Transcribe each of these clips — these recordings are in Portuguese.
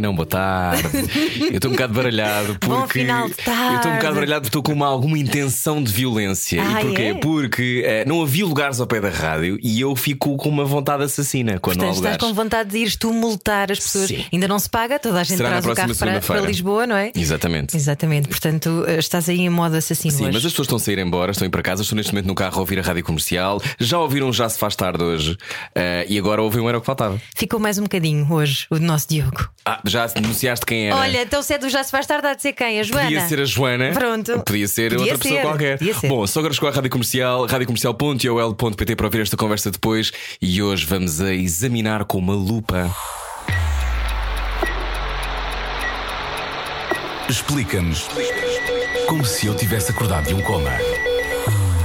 Não, boa tarde. Eu estou um bocado baralhado porque. Bom final de tarde. Eu estou um bocado baralhado porque estou com uma, alguma intenção de violência. Ah, e porquê? é? Porque eh, não havia lugares ao pé da rádio e eu fico com uma vontade assassina quando não há Portanto, estás com vontade de ires tu multar as pessoas. Sim. Ainda não se paga, toda a gente Será traz o carro para, para Lisboa, não é? Exatamente. Exatamente, portanto eh, estás aí em modo assassino Sim, hoje. mas as pessoas estão a sair embora, estão a ir para casa, estou neste momento no carro a ouvir a rádio comercial. Já ouviram Já Se Faz Tarde hoje eh, e agora ouvem um Era o que Faltava. Ficou mais um bocadinho hoje o nosso Diogo. Ah, já anunciaste quem era? Olha, então se é do Já Se Faz Tarde, há de ser quem? A Joana? Podia ser a Joana. Pronto. Podia ser Podia outra pessoa ser, qualquer. podia ser. Bom, só agora chegou à rádio comercial, radiocomercial.ol.pt para ouvir esta conversa depois. E hoje vamos a examinar com uma lupa. Explica-nos como se eu tivesse acordado de um coma.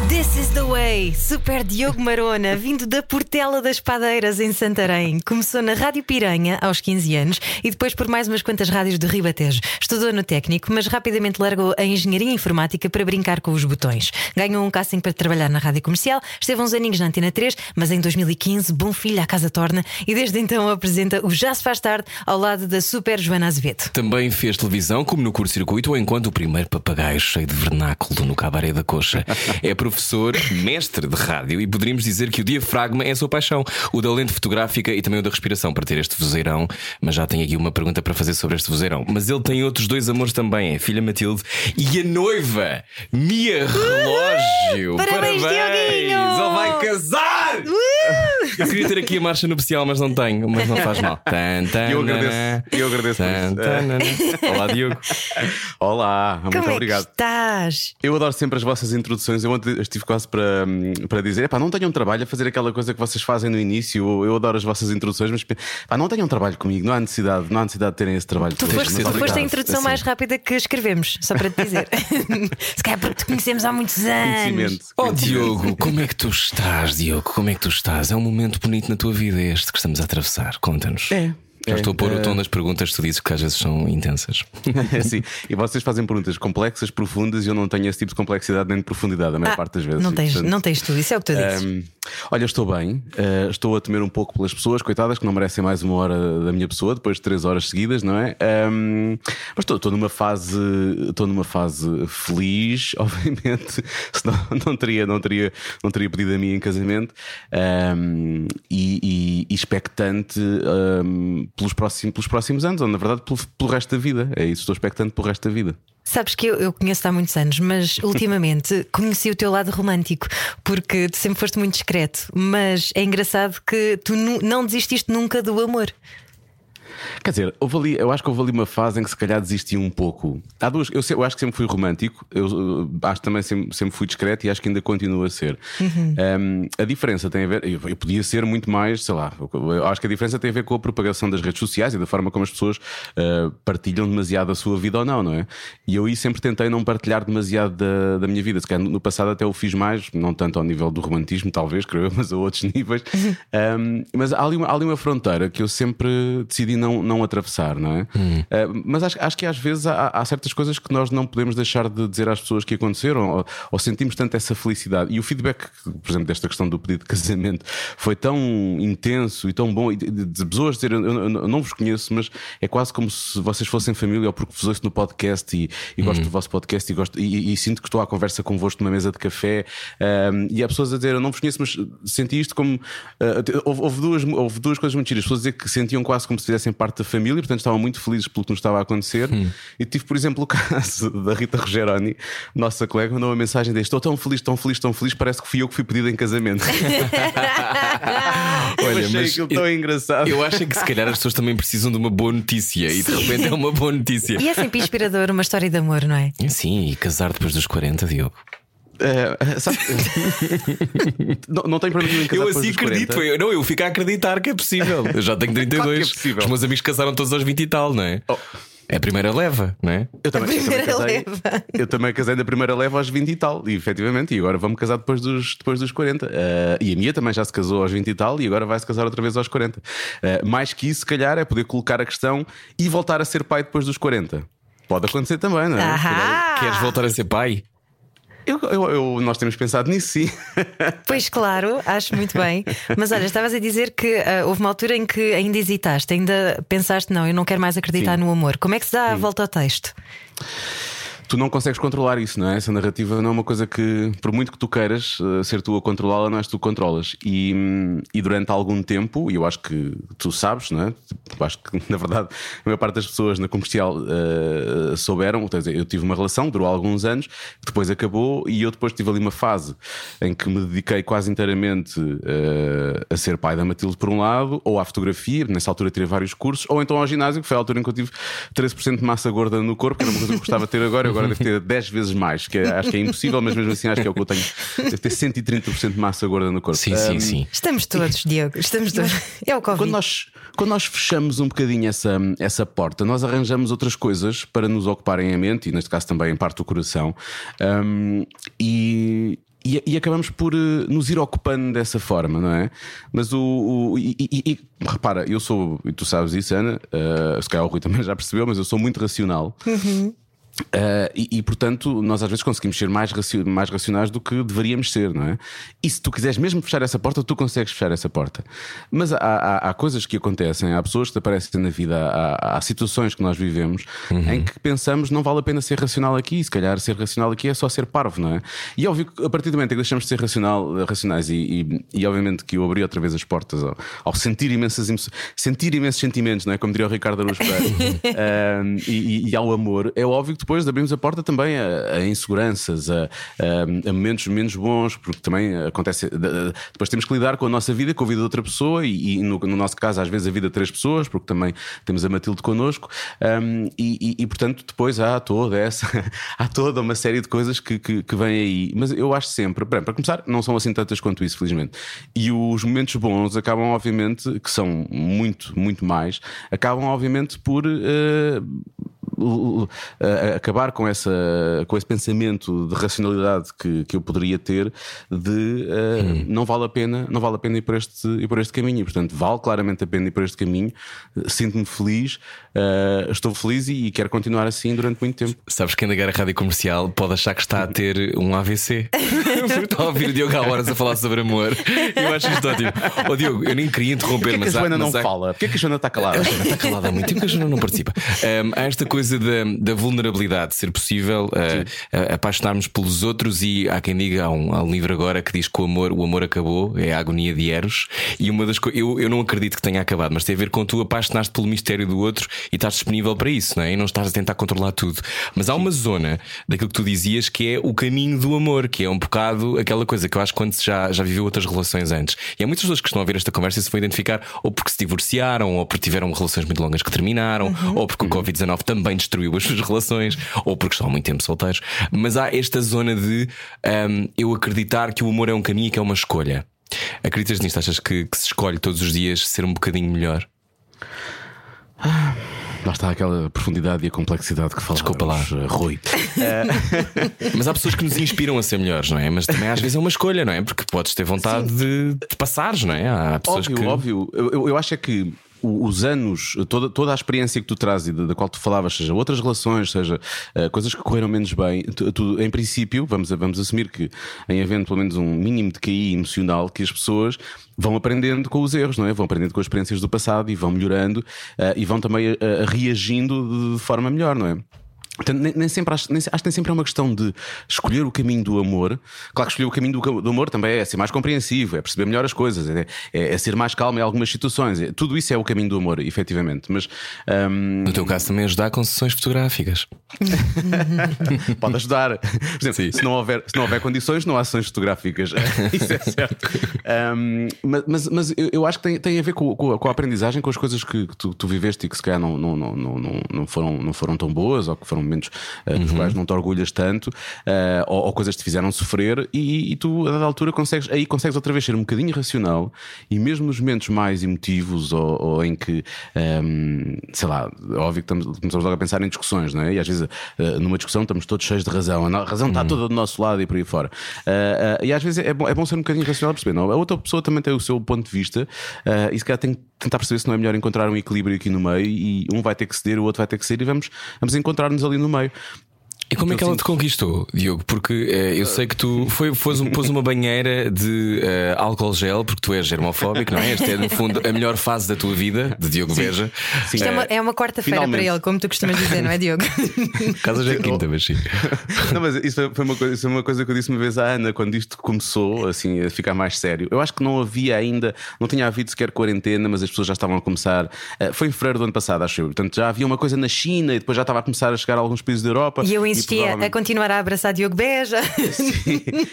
This is the way. Super Diogo Marona, vindo da Portela das Padeiras em Santarém. Começou na Rádio Piranha aos 15 anos e depois por mais umas quantas rádios de Ribatejo. Estudou no técnico, mas rapidamente largou a engenharia informática para brincar com os botões. Ganhou um casting para trabalhar na rádio comercial, esteve uns aninhos na Antena 3, mas em 2015, bom filho à casa torna e desde então apresenta o Já Se Faz Tarde ao lado da Super Joana Azevedo. Também fez televisão, como no curto-circuito, enquanto o primeiro papagaio cheio de vernáculo no cabaré da coxa. É professor, mestre de rádio e poderíamos dizer que o diafragma é a sua paixão, o da lente fotográfica e também o da respiração para ter este vozeirão. Mas já tenho aqui uma pergunta para fazer sobre este vozeirão. Mas ele tem outros dois amores também, é a filha Matilde e a noiva, Mia Relógio. Parabéns, Dioguinho! Ele vai casar! Eu queria ter aqui a marcha nupcial, mas não tenho, mas não faz mal. Tan, tan, Eu agradeço, eu agradeço por Tan, tan. Olá, Diogo. Olá, muito Como obrigado. é que estás? Eu adoro sempre as vossas introduções. Eu ontem estive quase para, para dizer: pá, não tenham trabalho a fazer aquela coisa que vocês fazem no início. Eu, adoro as vossas introduções, mas pá, não tenham trabalho comigo. Não há necessidade, não há necessidade de terem esse trabalho. Tu foste, tu a obrigado. introdução Assim. mais rápida que escrevemos, só para te dizer. Se calhar porque te conhecemos há muitos anos. Conhecimento. Oh Diogo, como é que tu estás, Diogo? Como é que tu estás? É um momento bonito na tua vida este que estamos a atravessar. Conta-nos. É. Já É, estou a pôr o é. tom das perguntas que tu dizes que às vezes são intensas. Sim. E vocês fazem perguntas complexas, profundas, e eu não tenho esse tipo de complexidade nem de profundidade, a maior Ah, parte das vezes. Não E, tens, portanto, não tens tudo, isso é o que tu dizes. Hum, olha, estou bem, uh, estou a temer um pouco pelas pessoas, coitadas, que não merecem mais uma hora da minha pessoa, depois de três horas seguidas, não é? Hum, mas estou, estou numa fase, estou numa fase feliz, obviamente, senão não teria, não teria, não teria pedido a mim em casamento, hum, e, e- e expectante hum, pelos, próximos, pelos próximos anos, ou na verdade pelo, pelo resto da vida. É isso, estou expectante pelo resto da vida. Sabes que eu, eu conheço-te há muitos anos, mas ultimamente conheci o teu lado romântico, porque tu sempre foste muito discreto. Mas é engraçado que tu não desististe nunca do amor. Quer dizer, houve ali, eu acho que houve ali uma fase em que se calhar desistia um pouco. Há duas, eu, eu acho que sempre fui romântico, eu, uh, acho que também sempre, sempre fui discreto e acho que ainda continuo a ser. Um, a diferença tem a ver, eu, eu podia ser muito mais, sei lá, eu, eu acho que a diferença tem a ver com a propagação das redes sociais e da forma como as pessoas uh, partilham demasiado a sua vida ou não, não é? E eu aí sempre tentei não partilhar demasiado da, da minha vida. Se calhar no, passado até o fiz mais, não tanto ao nível do romantismo, talvez, creio eu, mas a outros níveis. Um, mas há ali, uma, há ali uma fronteira que eu sempre decidi não, não atravessar, não é? Uh, mas acho, acho que às vezes há, há certas coisas que nós não podemos deixar de dizer às pessoas que aconteceram ou, ou sentimos tanto essa felicidade. E o feedback, por exemplo, desta questão do pedido de casamento foi tão intenso e tão bom. E de, pessoas dizer, eu, não vos conheço, mas é quase como se vocês fossem família ou porque vos ouço no podcast e, e gosto do vosso podcast e, gosto, e, e sinto que estou à conversa convosco numa mesa de café. um, e há pessoas a dizer, eu não vos conheço, mas senti isto como. uh, houve, houve duas, houve duas coisas muito giras. Pessoas a dizer que sentiam quase como se fizessem parte da família, portanto estavam muito felizes pelo que nos estava a acontecer. E tive, por exemplo, o caso da Rita Rogeroni, nossa colega, mandou uma mensagem deste: Estou tão feliz, tão feliz, tão feliz, parece que fui eu que fui pedido em casamento. eu Olha, achei mas aquilo tão engraçado. Eu acho que se calhar as pessoas também precisam de uma boa notícia e de repente é uma boa notícia. E é sempre inspirador uma história de amor, não é? Sim, e casar depois dos 40, Diogo. É, sabe- não, não tenho problema nenhum em casar Eu assim acredito, 40. eu, não, eu fico a acreditar que é possível. Eu já tenho 32. Claro é possível. Os meus amigos casaram todos aos 20 e tal, não é? Oh, É a primeira leva, não é? Eu também, eu também primeira casei, leva. eu também casei na primeira leva aos 20 e tal, e efetivamente, e agora vamos casar depois dos, depois dos 40. Eh, e a minha também já se casou aos 20 e tal, e agora vai se casar outra vez aos 40. Eh, mais que isso, se calhar, é poder colocar a questão e voltar a ser pai depois dos 40. Pode acontecer também, não é? Ahá! Queres voltar a ser pai? Eu, eu- eu- nós temos pensado nisso, sim. Pois claro, acho muito bem. Mas olha, estavas a dizer que ah, houve uma altura em que ainda hesitaste, ainda pensaste, não, eu não quero mais acreditar Sim. no amor. Como é que se dá a volta ao texto? Tu não consegues controlar isso, não é? Essa narrativa não é uma coisa que, por muito que tu queiras uh, ser tu a controlá-la, não és tu que controlas. E, e durante algum tempo, e eu acho que tu sabes, não é? Tipo, acho que na verdade a maior parte das pessoas na comercial uh, souberam. Dizer, eu tive uma relação, durou alguns anos, depois acabou, e eu depois tive ali uma fase em que me dediquei quase inteiramente uh, a ser pai da Matilde, por um lado, ou à fotografia, nessa altura tirei vários cursos, ou então ao ginásio, que foi a altura em que eu tive 13% de massa gorda no corpo, que era uma coisa que eu gostava de ter agora, eu agora devo ter 10 vezes mais, que é- acho que é impossível, mas mesmo assim acho que é o que eu tenho. Devo ter 130% de massa gorda no corpo. Sim, sim, Um, sim. Estamos todos, Diogo, estamos todos. É o Covid. quando nós, quando nós fechamos um bocadinho essa, essa porta, nós arranjamos outras coisas para nos ocuparem a mente e, neste caso, também em parte do coração. Um, e. E, e acabamos por eh, nos ir ocupando dessa forma, não é? Mas o. o- e, e- e- repara, eu sou, e tu sabes isso, Ana, eh, se calhar o Rui também já percebeu, mas eu sou muito racional. Uh, e, e, portanto, nós às vezes conseguimos ser mais, raci- mais racionais do que deveríamos ser, não é? E se tu quiseres mesmo fechar essa porta, tu consegues fechar essa porta. Mas há, há- há coisas que acontecem, há pessoas que aparecem na vida, há, há situações que nós vivemos em que pensamos não vale a pena ser racional aqui, se calhar ser racional aqui é só ser parvo, não é? E é óbvio que a partir do momento em que deixamos de ser racional, racionais e, e- e obviamente que eu abri outra vez as portas ao, ao sentir imensas sentir imensos sentimentos, não é? Como diria o Ricardo Um, e, e- e ao amor, é óbvio que depois abrimos a porta também a, a inseguranças, a, a- a momentos menos bons, porque também acontece. de- de- Depois temos que lidar com a nossa vida, com a vida de outra pessoa, e, e no, no nosso caso, às vezes, a vida de três pessoas, porque também temos a Matilde connosco, um, e, e- e, portanto, depois há toda essa, há toda uma série de coisas que, que, que vêm aí. Mas eu acho sempre, bem, para começar, não são assim tantas quanto isso, felizmente. E os momentos bons acabam, obviamente, que são muito, muito mais, acabam, obviamente, por. l- acabar com, essa, com esse pensamento de racionalidade que, que eu poderia ter de eh, não vale a pena não vale a pena ir por este ir por este caminho e portanto vale claramente a pena ir por este caminho sinto-me feliz eh, estou feliz e, e quero continuar assim durante muito tempo Sabes que quem ligar a rádio comercial pode achar que está a ter um AVC. Está a ouvir o Diogo há horas a falar sobre amor. Eu acho isto ótimo. Ó Diogo, eu nem queria interromper, Porquê que a mas há- Joana não mas há- fala? Porquê que a Joana está calada? A Joana está calada há muito tempo que a Joana não participa. Um, há esta coisa da, da vulnerabilidade, ser possível uh, apaixonarmos pelos outros, e há quem diga, há um, há um livro agora que diz que o amor, o amor acabou, é a agonia de Eros. E uma das coisas, eu, eu não acredito que tenha acabado, mas tem a ver com tu apaixonaste pelo mistério do outro e estás disponível para isso, não é? E não estás a tentar controlar tudo. Mas há uma zona daquilo que tu dizias que é o caminho do amor, que é um bocado aquela coisa que eu acho que quando já, já viveu outras relações antes. E há muitas pessoas que estão a ver esta conversa e se vão identificar ou porque se divorciaram, ou porque tiveram relações muito longas que terminaram, ou porque o Covid-19 também destruiu as suas relações, ou porque estão há muito tempo solteiros. Mas há esta zona de hum, eu acreditar que o amor é um caminho e que é uma escolha. Acreditas nisto? Achas que, que se escolhe todos os dias ser um bocadinho melhor? Lá está aquela profundidade e a complexidade que falamos, Desculpa lá. eh, Rui. Mas há pessoas que nos inspiram a ser melhores, não é? Mas também às vezes é uma escolha, não é? Porque podes ter vontade de, de passares, não é? Há pessoas Óbvio, que. óbvio. Eu, eu- acho é que os anos, toda, toda a experiência que tu trazes e da, qual tu falavas, seja outras relações, seja eh, coisas que correram menos bem, tu, tu, em princípio, vamos, vamos assumir que em havendo pelo menos um mínimo de QI emocional, que as pessoas vão aprendendo com os erros, não é? Vão aprendendo com as experiências do passado e vão melhorando eh, e vão também eh, reagindo de forma melhor, não é? Portanto, nem, nem sempre acho, nem, acho que nem sempre é uma questão de escolher o caminho do amor. Claro que escolher o caminho do, do amor também é ser mais compreensivo, é perceber melhor as coisas, é, é- é ser mais calmo em algumas situações. É- tudo isso é o caminho do amor, efetivamente. Mas hum, No teu caso também ajudar com sessões fotográficas. pode ajudar. Por exemplo, se, não houver, se não houver condições, não há sessões fotográficas. isso é certo. Hum, mas mas, eu, acho que tem, tem a ver com, com a, com a aprendizagem, com as coisas que, tu, tu viveste e que se calhar não, não, não, não- não foram, não foram tão boas ou que foram momentos uh, dos quais não te orgulhas tanto, uh, ou, ou coisas que te fizeram sofrer, e, e tu, a dada altura, consegues, aí consegues outra vez ser um bocadinho racional, e mesmo nos momentos mais emotivos, ou, ou em que, um, sei lá, óbvio que estamos, começamos logo a pensar em discussões, não é? E às vezes uh, numa discussão estamos todos cheios de razão, a razão está toda do nosso lado e por aí fora. E às vezes é bom, é bom ser um bocadinho racional perceber, não? A outra pessoa também tem o seu ponto de vista e se calhar tem que tentar perceber se não é melhor encontrar um equilíbrio aqui no meio e um vai ter que ceder, o outro vai ter que ceder e vamos, vamos encontrar-nos ali no meio. E como é que ela te conquistou, Diogo? Porque eh, eu sei que tu foi, pôs, um, pôs uma banheira de eh, álcool gel, porque tu és germofóbico, não é? Esta é, no fundo, a melhor fase da tua vida, de Diogo Veja. Sim. Isto é uma, é uma quarta-feira para Finalmente. ele, como tu costumas dizer, não é, Diogo? Casa já é quinta, mas sim. Não, mas isso foi- foi uma, coisa, isso foi uma coisa que eu disse uma vez à Ana quando isto começou assim, a ficar mais sério. Eu acho que não havia ainda, não tinha havido sequer quarentena, mas as pessoas já estavam a começar. eh, Foi em fevereiro do ano passado, acho eu. Portanto, já havia uma coisa na China e depois já estava a começar a chegar a alguns países da Europa. E eu provavelmente- a continuar a abraçar Diogo Beja.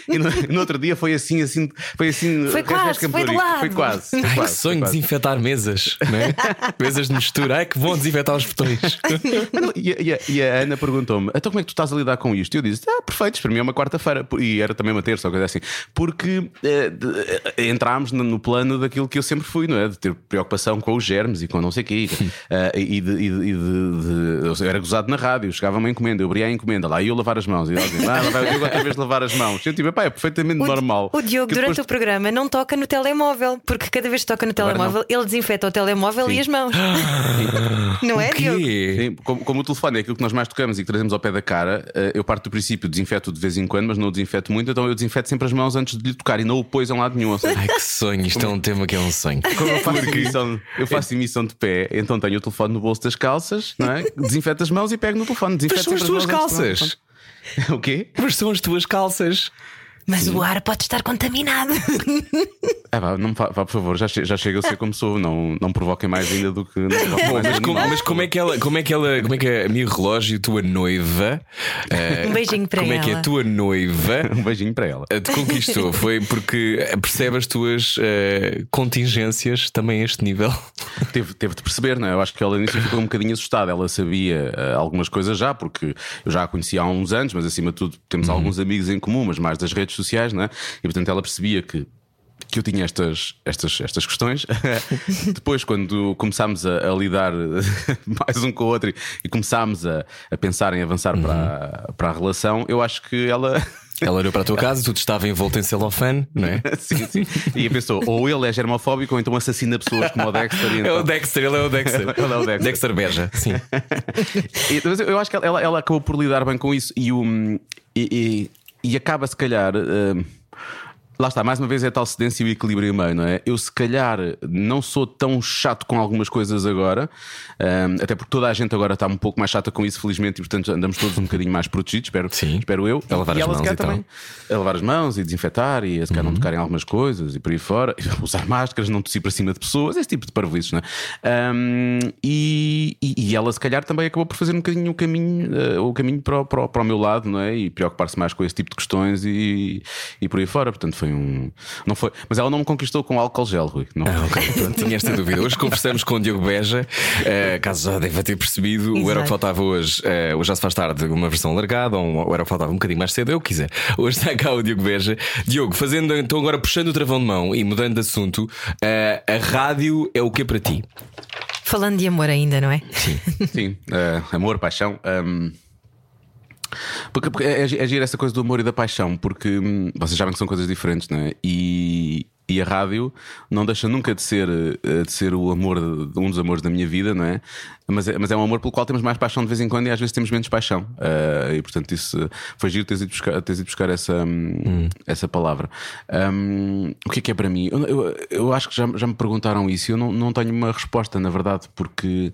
e no, no outro dia foi assim, assim, foi assim. Foi quase, foi de lado. Foi quase. Foi Ai, que quase, sonho foi quase. desinfetar mesas, não é? mesas de mistura. Ai, que bom desinfetar os botões. Mas não, E, a- e a- e a Ana perguntou-me: então como é que tu estás a lidar com isto? E eu disse: ah, perfeito, para mim é uma quarta-feira. E era também uma terça ou coisa assim. Porque eh, de- eh, entrámos no, no plano daquilo que eu sempre fui, não é? De ter preocupação com os germes e com não sei o quê. Eh, e de, e de- de- de- eu era gozado na rádio, chegava uma encomenda, eu abria a encomenda, lá ia eu lavar as mãos. E ela dizia: ah, vai o Diogo outra vez lavar as mãos. Eu tipo, pá, é perfeitamente O, normal. o Diogo, durante depois- o programa, não toca no telemóvel, porque cada vez que toca no telemóvel, ele desinfeta o telemóvel e as mãos. não é, o Diogo? Sim, como, como o telefone é aquilo que nós mais tocamos e que trazemos ao pé da cara, eh, eu parto do princípio, desinfeto de vez em quando, mas não o desinfeto muito, então eu desinfeto sempre as mãos antes de lhe tocar e não o pôs em lado nenhum. Ai, que sonho. Isto é um tema que é um sonho. como eu faço, emissão, eu faço emissão de pé, então tenho o telefone no bolso das calças, não é? desinfeto as mãos e pego no telefone. Mas Desinfeto são as sempre tuas de- calças. O quê? Mas são as tuas calças. Mas o ar pode estar contaminado. Ah, vá, não, vá, por favor, já, che- já chega a ser como sou, não, não provoquem mais ainda do que. Bom, mas, como, mas como é que ela, como é que ela, como é que a minha relógio, tua noiva, eh, Um beijinho para como é que a ela. tua noiva Um beijinho para ela. eh, te conquistou? Foi porque percebe as tuas eh, contingências também a este nível? Teve, teve de perceber, não é? Eu acho que ela início ficou um bocadinho assustada. Ela sabia eh, algumas coisas já, porque eu já a conhecia há uns anos, mas acima de tudo temos alguns amigos em comum, mas mais das redes sociais, não é? E portanto ela percebia que. Que eu tinha estas, estas, estas questões. Depois, quando começámos a, a lidar mais um com o outro e- e começámos a, a pensar em avançar para, a, para a relação, eu acho que ela. Ela olhou para a tua casa, tu estava envolto em celofane, não é? sim, sim. E pensou: ou ele é germofóbico ou então assassina pessoas como o Dexter. e É o então- Dexter, ele é o Dexter. Ele é o Dexter. Dexter Beja, sim. E- eu acho que ela, ela acabou por lidar bem com isso e, o, e, e- e acaba, se calhar. hum, Lá está, mais uma vez é a tal cedência e o equilíbrio meio, não é? Eu, se calhar, não sou tão chato com algumas coisas agora, hum, até porque toda a gente agora está um pouco mais chata com isso, felizmente, e portanto andamos todos um bocadinho mais protegidos, espero, Sim. espero eu. A lavar e as mãos e também a lavar as mãos e desinfetar e a se calhar Uhum. não tocar em algumas coisas e por aí fora, usar máscaras, não tossir para cima de pessoas, esse tipo de parvoices, não é? Hum, e, e- ela, se calhar, também acabou por fazer um bocadinho o caminho, eh, o caminho para, o- para, o- para o meu lado, não é? E preocupar-se mais com esse tipo de questões e, e por aí fora. Portanto, foi um. Não foi, mas ela não me conquistou com álcool gel, Rui. Não. Ah, ok, pronto, tinha esta dúvida. Hoje conversamos com o Diogo Beja, eh, caso já deva ter percebido, o Era o Exato. que faltava hoje, eh, hoje já se faz tarde, uma versão largada, ou um- o Era o que faltava um bocadinho mais cedo, eu quiser. Hoje está cá o Diogo Beja. Diogo, fazendo então agora puxando o travão de mão e mudando de assunto, eh, a rádio é o que para ti? Falando de amor ainda, não é? Sim, eh, amor, paixão. hum, porque, porque é, é giro essa coisa do amor e da paixão, porque hum, vocês sabem que são coisas diferentes, não é? E, e a rádio não deixa nunca de ser, eh, de ser o amor, de- um dos amores da minha vida, não é? Mas, é? mas é um amor pelo qual temos mais paixão de vez em quando e às vezes temos menos paixão. Eh, e portanto, isso eh, foi giro teres ido buscar, teres ido buscar essa, hum, essa palavra. Hum, o que é que é para mim? Eu, eu, eu acho que já, já me perguntaram isso e eu não, não tenho uma resposta, na verdade, porque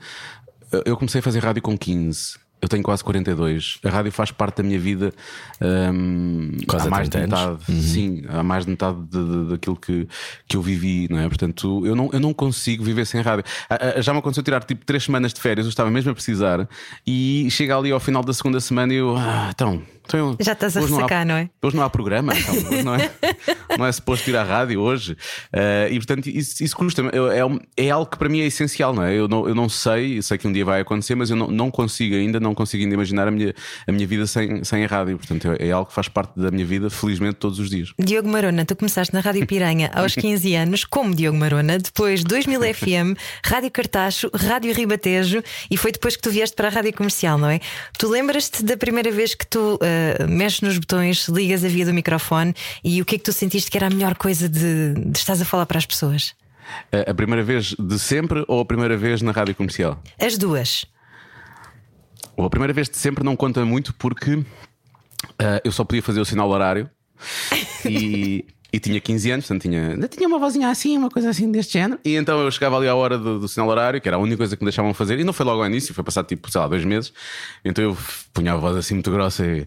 eu comecei a fazer rádio com 15. Eu tenho quase 42. A rádio faz parte da minha vida hum, Quase há mais de 30 metade. anos. Sim, há mais de metade de- de- daquilo que, que eu vivi, não é? Portanto, eu não, eu não consigo viver sem rádio. Já me aconteceu tirar tipo três semanas de férias, eu estava mesmo a precisar, e chega ali ao final da segunda semana e eu, ah, então, Então, Já estás a hoje não há- não é? Hoje não há programa, então, não é, não é suposto ir à rádio hoje. Eh, e portanto, isso, isso custa-me. Eu- É, é algo que para mim é essencial, não é? Eu não, eu não sei, sei que um dia vai acontecer, mas eu não, não consigo ainda, não consigo ainda imaginar a minha, a minha vida sem, sem a rádio. Portanto, é, é algo que faz parte da minha vida, felizmente, todos os dias. Diogo Marona, tu começaste na Rádio Piranha aos 15 anos, como Diogo Marona, depois 2000 FM, Rádio Cartacho, Rádio Ribatejo e foi depois que tu vieste para a Rádio Comercial, não é? Tu lembras-te da primeira vez que tu ah, mexes nos botões, ligas a via do microfone e o que é que tu sentiste que era a melhor coisa de, de estás a falar para as pessoas? Eh, a primeira vez de sempre ou a primeira vez na rádio comercial? As duas. Ou a primeira vez de sempre não conta muito porque eh, eu só podia fazer o sinal horário e, e tinha 15 anos, portanto tinha, tinha uma vozinha assim, uma coisa assim deste género. E então eu chegava ali à hora do, do sinal horário, que era a única coisa que me deixavam fazer, e não foi logo ao início, foi passado tipo, sei lá, dois meses. Então eu punha a voz assim muito grossa e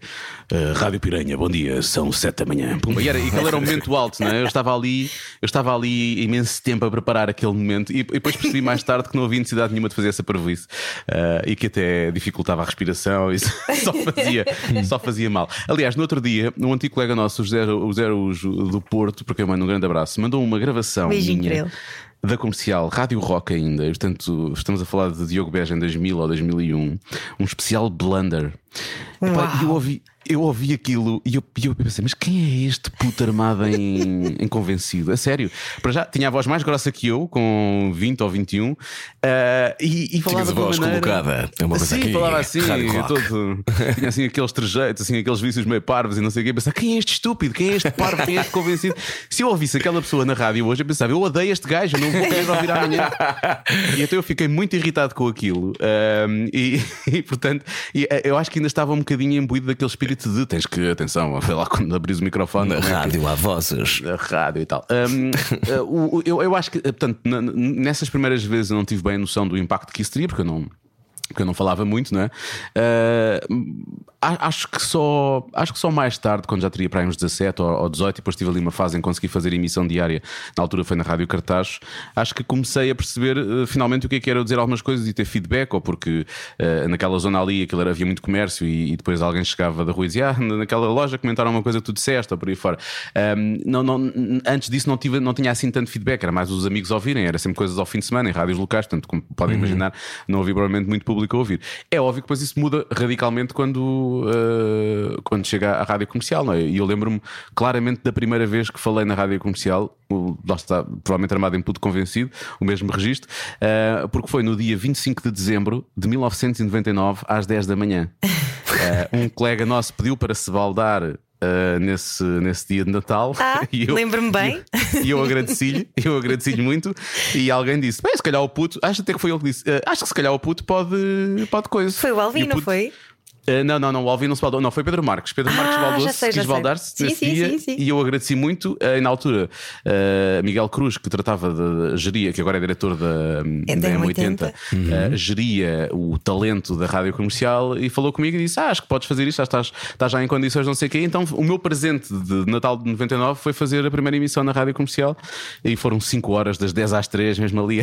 eh, Rádio Piranha, bom dia, são sete da manhã. E, era, e aquele era um momento alto, não é? Eu estava ali, eu estava ali imenso tempo a preparar aquele momento e, e depois percebi mais tarde que não havia necessidade nenhuma de fazer essa parvoíce eh, e que até dificultava a respiração e só fazia, só fazia mal. Aliás, no outro dia, um antigo colega nosso, o José, o do Porto, porque eu mando um grande abraço, mandou uma gravação Beijinho minha da comercial Rádio Rock ainda, portanto, estamos a falar de Diogo Beja em 2000 ou 2001, um especial Blunder. Epá, eu ouvi, eu ouvi aquilo e eu, e eu pensei, mas quem é este puto armado em, em convencido? A sério, para já tinha a voz mais grossa que eu, com 20 ou 21, ah, e, e falava Tinhas a de uma voz maneira- colocada. É uma coisa Sim, aqui, falava assim, todo, tinha assim aqueles trejeitos, assim, aqueles vícios meio parvos e não sei o quê. Eu Pensava, quem é este estúpido? Quem é este parvo? Quem é este convencido? Se eu ouvisse aquela pessoa na rádio hoje, eu pensava, eu odeio este gajo, eu não vou querer ouvir amanhã. E então eu fiquei muito irritado com aquilo. ahm, e, e, portanto, e, eh, eu acho que ainda estava um bocadinho imbuído daquele espírito de tens que, atenção, sei lá, quando abris o microfone. Rádio há vozes. rádio e tal. Um, o- eu, eu acho que, uh, portanto, nessas primeiras vezes eu não tive bem a noção do impacto que isso teria, porque eu não. Porque eu não falava muito, não é? Uh, acho, que só, acho que só mais tarde, quando já teria para aí uns 17 ou, ou 18, e depois tive ali uma fase em que consegui fazer emissão diária, na altura foi na Rádio Cartaz, acho que comecei a perceber uh, finalmente o que é que era dizer algumas coisas e ter feedback, ou porque uh, naquela zona ali aquilo era, havia muito comércio e, e depois alguém chegava da rua e dizia: Ah, naquela loja comentaram uma coisa que tu disseste, ou por aí fora. Um, não, não, n- antes disso não, tive, não tinha assim tanto feedback, era mais os amigos ouvirem, era sempre coisas ao fim de semana em rádios locais, portanto, como podem imaginar, não havia provavelmente muito público a ouvir. É óbvio que depois isso muda radicalmente quando, uh, quando chega à rádio comercial, não é? E eu lembro-me claramente da primeira vez que falei na rádio comercial, o- lá está, provavelmente armado em puto convencido, o mesmo registro, uh, porque foi no dia 25 de dezembro de 1999, às 10 da manhã. Uh, um colega nosso pediu para se baldar. Uh, nesse, nesse dia de Natal Ah, lembro-me bem. E eu agradeci-lhe, eu agradeci-lhe muito. E alguém disse: Bem, se calhar o puto, acho até que foi ele que disse: "Eh, Acho que se calhar o puto pode, pode coisa. Foi o Alvin, não puto- foi? Eh, não, não, não, o Alvin não se baldou. Não, foi Pedro Marques. Pedro Ah, Marques já baldou-se, quis baldar-se Sim, nesse sim, dia sim, sim. e eu agradeci muito. eh, na altura, eh, Miguel Cruz, que tratava da geria, que agora é diretor da, É da da M80, eh, geria o talento da rádio comercial e falou comigo e disse: Ah, acho que podes fazer isto, já estás, estás já em condições, não sei o quê. Então, o meu presente de Natal de 99 foi fazer a primeira emissão na rádio comercial e foram 5 horas, das 10 às 3, mesmo ali.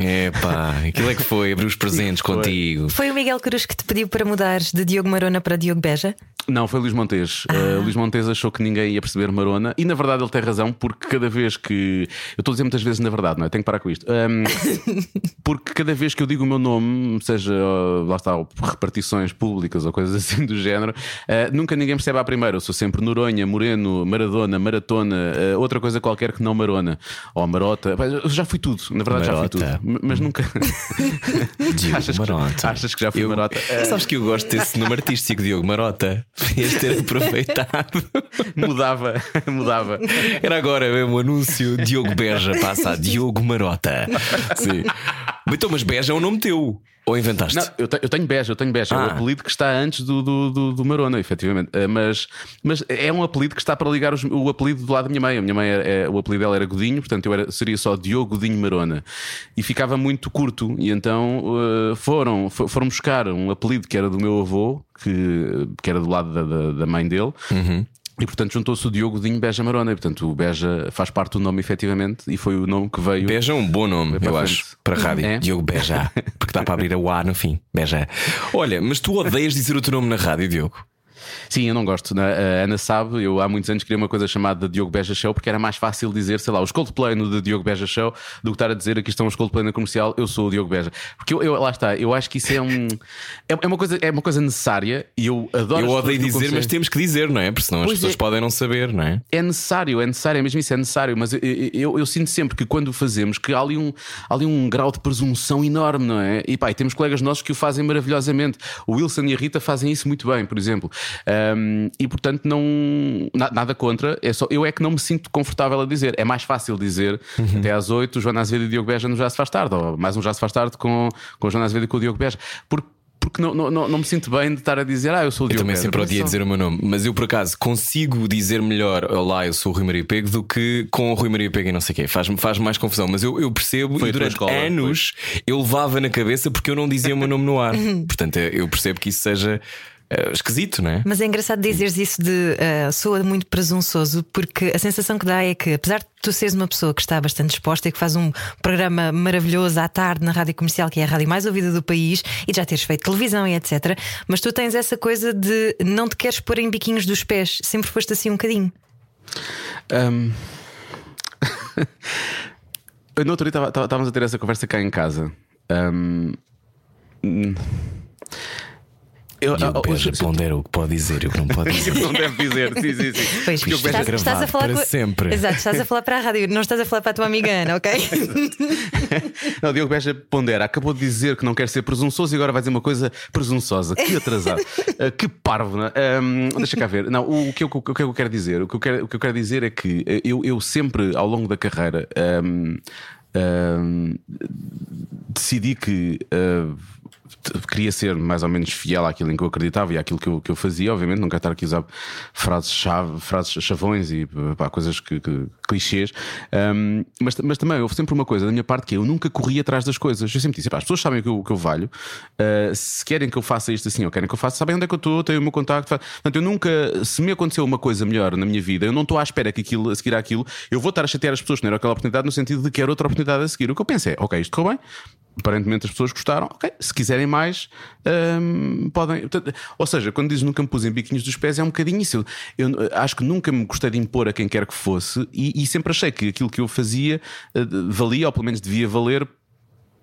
Epá, aquilo é que foi abrir os presentes contigo. Foi o Miguel Cruz que te pediu para mudares de Diogo Marona para Diogo Beja? Não, foi Luís Montes. Uh, Luís Montes achou que ninguém ia perceber Marona e na verdade ele tem razão, porque cada vez que. Eu estou a dizer muitas vezes na verdade, não é? Tenho que parar com isto. Um, porque cada vez que eu digo o meu nome, seja uh, lá está, ou repartições públicas ou coisas assim do género, uh, nunca ninguém percebe à primeira. Eu sou sempre Noronha, Moreno, Maradona, Maratona, uh, outra coisa qualquer que não Marona ou Marota. Eu já fui tudo, na verdade já fui Marota. tudo. Mas nunca. Achas, que, Marota. achas que já fui Eu- Marota? Uh, Sabes que eu gosto desse nome artístico, Diogo Marota. Devias ter aproveitado. mudava, mudava. Era agora mesmo o anúncio: Diogo Beja passa a Diogo Marota. Sim. Então, mas Beja é um nome teu. Ou inventaste? Não, eu, te- eu tenho Beja, eu tenho Beja. É Ah. o apelido que está antes do, do, do, do Marona, efetivamente. Eh, Mas, mas é um apelido que está para ligar os- o apelido do lado da minha mãe. A minha mãe, é, é- o apelido dela era Godinho, portanto eu era, seria só Diogo Godinho Marona. E ficava muito curto. E então eh, foram, fo- foram buscar um apelido que era do meu avô, que, que era do lado da, da, da mãe dele. E portanto juntou-se o Diogo Godinho Beja Marona. E portanto o Beja faz parte do nome, efetivamente, e foi o nome que veio. Beja é um bom nome, eu acho, para a rádio. É? Diogo Beja. Porque dá para abrir a A no fim. Beja. Olha, mas tu odeias dizer o teu nome na rádio, Diogo? Sim, eu não gosto. né? A Ana sabe, eu há muitos anos queria uma coisa chamada Diogo Beja Show porque era mais fácil dizer, sei lá, os Coldplay no de Diogo Beja Show do que estar a dizer aqui estão os Coldplay na comercial, eu sou o Diogo Beja. Porque eu, eu- lá está, eu acho que isso é um. É, é uma, coisa, é uma coisa necessária e eu adoro. Eu odeio dizer, mas temos que dizer, não é? Porque senão as Pois pessoas é. podem não saber, não é? É necessário, é necessário, é mesmo isso, é necessário, mas eu, eu, eu sinto sempre que quando o fazemos que há ali, um, há ali um grau de presunção enorme, não é? E pá, e temos colegas nossos que o fazem maravilhosamente. O Wilson e a Rita fazem isso muito bem, por exemplo. Ahm, e portanto, não na- nada contra, é só, eu é que não me sinto confortável a dizer. É mais fácil dizer até às 8, Joana Azevedo e Diogo Beja no Já se faz tarde, ou mais um Já se faz tarde com, com Joana Azevedo e com o Diogo Beja. Porque, porque não, não, não, me sinto bem de estar a dizer, ah, eu sou o Eu Diogo também Beja. sempre só- dizer o meu nome, mas eu por acaso consigo dizer melhor Olá, eu sou o Rui Maria Pego do que com o Rui Maria Pego e não sei o quê. Faz, faz mais confusão, mas eu, eu percebo Foi e durante escola, anos eu levava na cabeça porque eu não dizia o meu nome no ar. Portanto, eu percebo que isso seja eh, esquisito, não é? Mas é engraçado dizeres isso de uh, soa muito presunçoso, porque a sensação que dá é que, apesar de tu seres uma pessoa que está bastante exposta e que faz um programa maravilhoso à tarde na rádio comercial, que é a rádio mais ouvida do país, e já teres feito televisão e etc., mas tu tens essa coisa de não te queres pôr em biquinhos dos pés, sempre foste assim um bocadinho. Um... Eu, no outro dia estávamos a ter essa conversa cá em casa. Um... Eu, Diogo ah, Beja hoje- pondera o que pode dizer e o que não pode dizer. não deve dizer, sim, sim, sim. Pois, Porque o isto Beja- está gravado para sempre. Exato, estás a falar para a rádio, não estás a falar para a tua amiga Ana, ok? Não, o Diogo Beja pondera, acabou de dizer que não quer ser presunçoso e agora vai dizer uma coisa presunçosa. Que atrasado, Ah, que parvo, não é? Um, deixa cá ver. Não, o, que eu, o que eu quero dizer, o que eu quero, o que eu quero dizer é que eh, eu, eu sempre, ao longo da carreira, um, um, decidi que. uh, Queria ser mais ou menos fiel àquilo em que eu acreditava e àquilo que eu, que eu fazia. Obviamente, não quero estar aqui a usar frases-chave, frases chavões e pá, coisas que, que- clichês. Um, mas, mas também houve sempre uma coisa da minha parte que eu nunca corri atrás das coisas. Eu sempre disse: pá, as pessoas sabem o que eu, que eu valho. Uh, se querem que eu faça isto assim ou querem que eu faça, sabem onde é que eu estou, têm o meu contacto. Portanto, eu nunca, se me aconteceu uma coisa melhor na minha vida, eu não estou à espera que aquilo, a seguir àquilo, eu vou estar a chatear as pessoas que não era aquela oportunidade no sentido de que era outra oportunidade a seguir. O que eu pensei é: ok, isto correu bem. Aparentemente as pessoas gostaram, ok. Se quiserem mais, hum, podem. Portanto, ou seja, quando dizes nunca me pus em biquinhos dos pés, é um bocadinho isso. Eu, eu acho que nunca me gostei de impor a quem quer que fosse e, e sempre achei que aquilo que eu fazia eh, valia, ou pelo menos devia valer.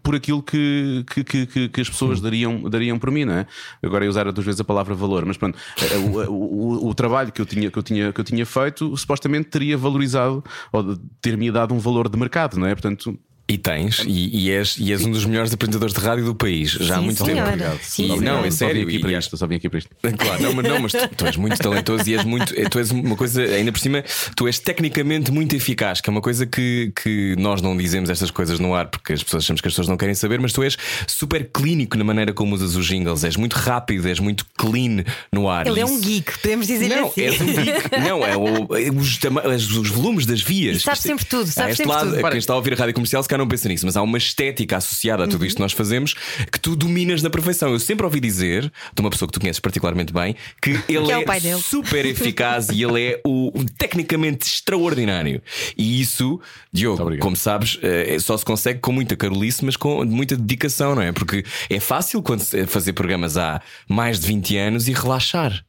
Por aquilo que, que, que, que- as pessoas dariam, dariam por mim, não é? Agora ia usar duas vezes a palavra valor, mas pronto, eh, o, o, o trabalho que eu, tinha, que, eu tinha, que eu tinha feito supostamente teria valorizado ou ter-me dado um valor de mercado, não é? Portanto, E tens, e, e és, e és um dos melhores apresentadores de rádio do país, já há muito senhora. tempo. Obrigado. Sim, E- sim. não, é só vim sério. aqui e- para e- isto, só vim aqui para isto. Claro, não, mas, não, mas tu, tu és muito talentoso e és muito. Tu és uma coisa, ainda por cima, tu és tecnicamente muito eficaz, que é uma coisa que, que nós não dizemos estas coisas no ar porque as pessoas achamos que as pessoas não querem saber, mas tu és super clínico na maneira como usas os jingles, és muito rápido, és muito clean no ar. Ele é um geek, podemos dizer Não, assim. és um geek. Não, é o- é os, os- volumes das vias. E sabe Isto- sempre tudo, sabe a este sempre lado, tudo. Quem está a ouvir a rádio comercial, se calhar não pensa nisso, mas há uma estética associada a tudo isto que nós fazemos que tu dominas na perfeição. Eu sempre ouvi dizer, de uma pessoa que tu conheces particularmente bem, que ele Que é é, o pai dele. super eficaz e ele é o tecnicamente extraordinário. E isso, Diogo, como sabes, eh, só se consegue com muita carolice, mas com muita dedicação, não é? Porque é fácil quando se- fazer programas há mais de 20 anos e relaxar.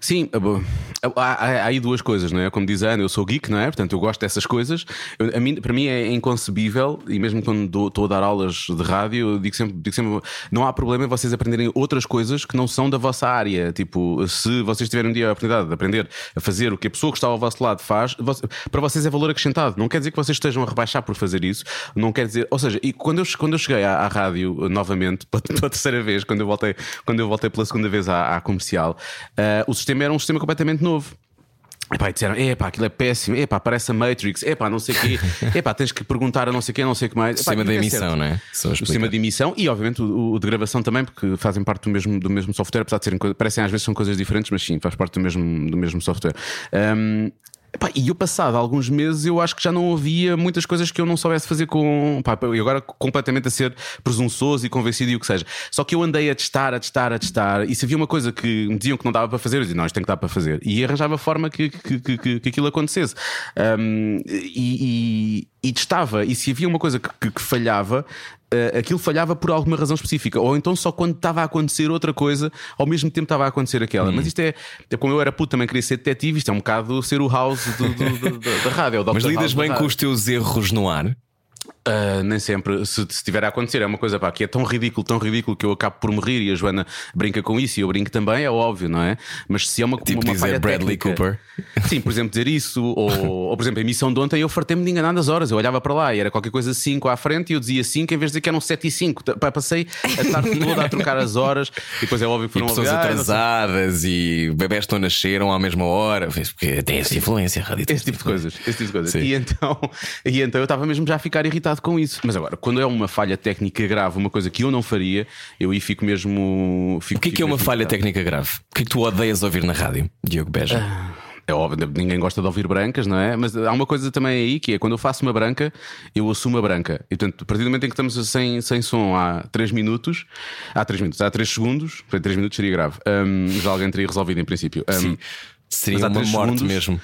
Sim, bom, há, há- aí duas coisas, não é? Como diz a Ana, eu sou geek, não é? Portanto, eu gosto dessas coisas. Eu- a mim, para mim é inconcebível, e mesmo quando estou a dar aulas de rádio, eu digo sempre, digo sempre: não há problema em vocês aprenderem outras coisas que não são da vossa área. Tipo, se vocês tiverem um dia a oportunidade de aprender a fazer o que a pessoa que está ao vosso lado faz, para vocês é valor acrescentado. Não quer dizer que vocês estejam a rebaixar por fazer isso, não quer dizer. Ou seja, e quando eu, quando eu cheguei à, à rádio eh, novamente, pela, pela terceira vez, quando eu voltei, quando eu voltei pela segunda vez à, à comercial, eh, o sistema era um sistema completamente novo. Epá, e disseram, epá, aquilo é péssimo, epá, parece a Matrix, epá, não sei o quê, epá, tens que perguntar a não sei quê, não sei o que mais. O sistema de é emissão, certo. não é? O sistema de emissão e, obviamente, o, o de gravação também, porque fazem parte do mesmo, do mesmo software, apesar de serem parecem às vezes são coisas diferentes, mas sim, faz parte do mesmo, do mesmo software. Ahm, epá, e eu, passado alguns meses, eu acho que já não havia muitas coisas que eu não soubesse fazer com. E agora completamente a ser presunçoso e convencido e o que seja. Só que eu andei a testar, a testar, a testar, e se havia uma coisa que me diziam que não dava para fazer, eu dizia, não, isto tem que dar para fazer. E arranjava forma que, que, que, que, aquilo acontecesse. Ahm, e- e e testava. E se havia uma coisa que- que falhava, eh, aquilo falhava por alguma razão específica. Ou então só quando estava a acontecer outra coisa, ao mesmo tempo estava a acontecer aquela. Mas isto é, é como eu era puto, também queria ser detetive, isto é um bocado ser o house do- do- do- da rádio. é Mas lidas bem com os teus erros no ar? Ah, nem sempre, se se estiver a acontecer, é uma coisa pá, que é tão ridículo, tão ridículo que eu acabo por morrer e a Joana brinca com isso e eu brinco também, é óbvio, não é? Mas se é uma, Tipo uma dizer Bradley técnica- Cooper. Sim, por exemplo, dizer isso, ou, ou por exemplo, a emissão de ontem eu fartei-me de enganar nas horas. Eu olhava para lá e era qualquer coisa 5 à frente e eu dizia 5 em vez de dizer que eram 7 e 5. Pá, Passei a tarde toda a trocar as horas e depois é óbvio que E foram pessoas ouvir, "Ah, não sei atrasadas e bebés estão nasceram à mesma hora. Porque tem essa influência, Esse tipo de coisas, esse tipo de coisas. Sim. E então, e então eu estava mesmo já a ficar irritado com isso. Mas agora, quando é uma falha técnica grave, uma coisa que eu não faria, eu aí fico mesmo. Fico, O que é que é uma falha irritado. técnica grave? O que é que tu odeias ouvir na rádio, Diogo Beja? É óbvio, ninguém gosta de ouvir brancas, não é? Mas há uma coisa também aí que é quando eu faço uma branca, eu assumo a branca. E portanto, a partir do momento em que estamos sem, sem som há 3 minutos, há 3 minutos, há 3 segundos, 3 minutos seria grave. Hum, já alguém teria resolvido em princípio. Hum, Sim. Seria uma morte segundos, mesmo.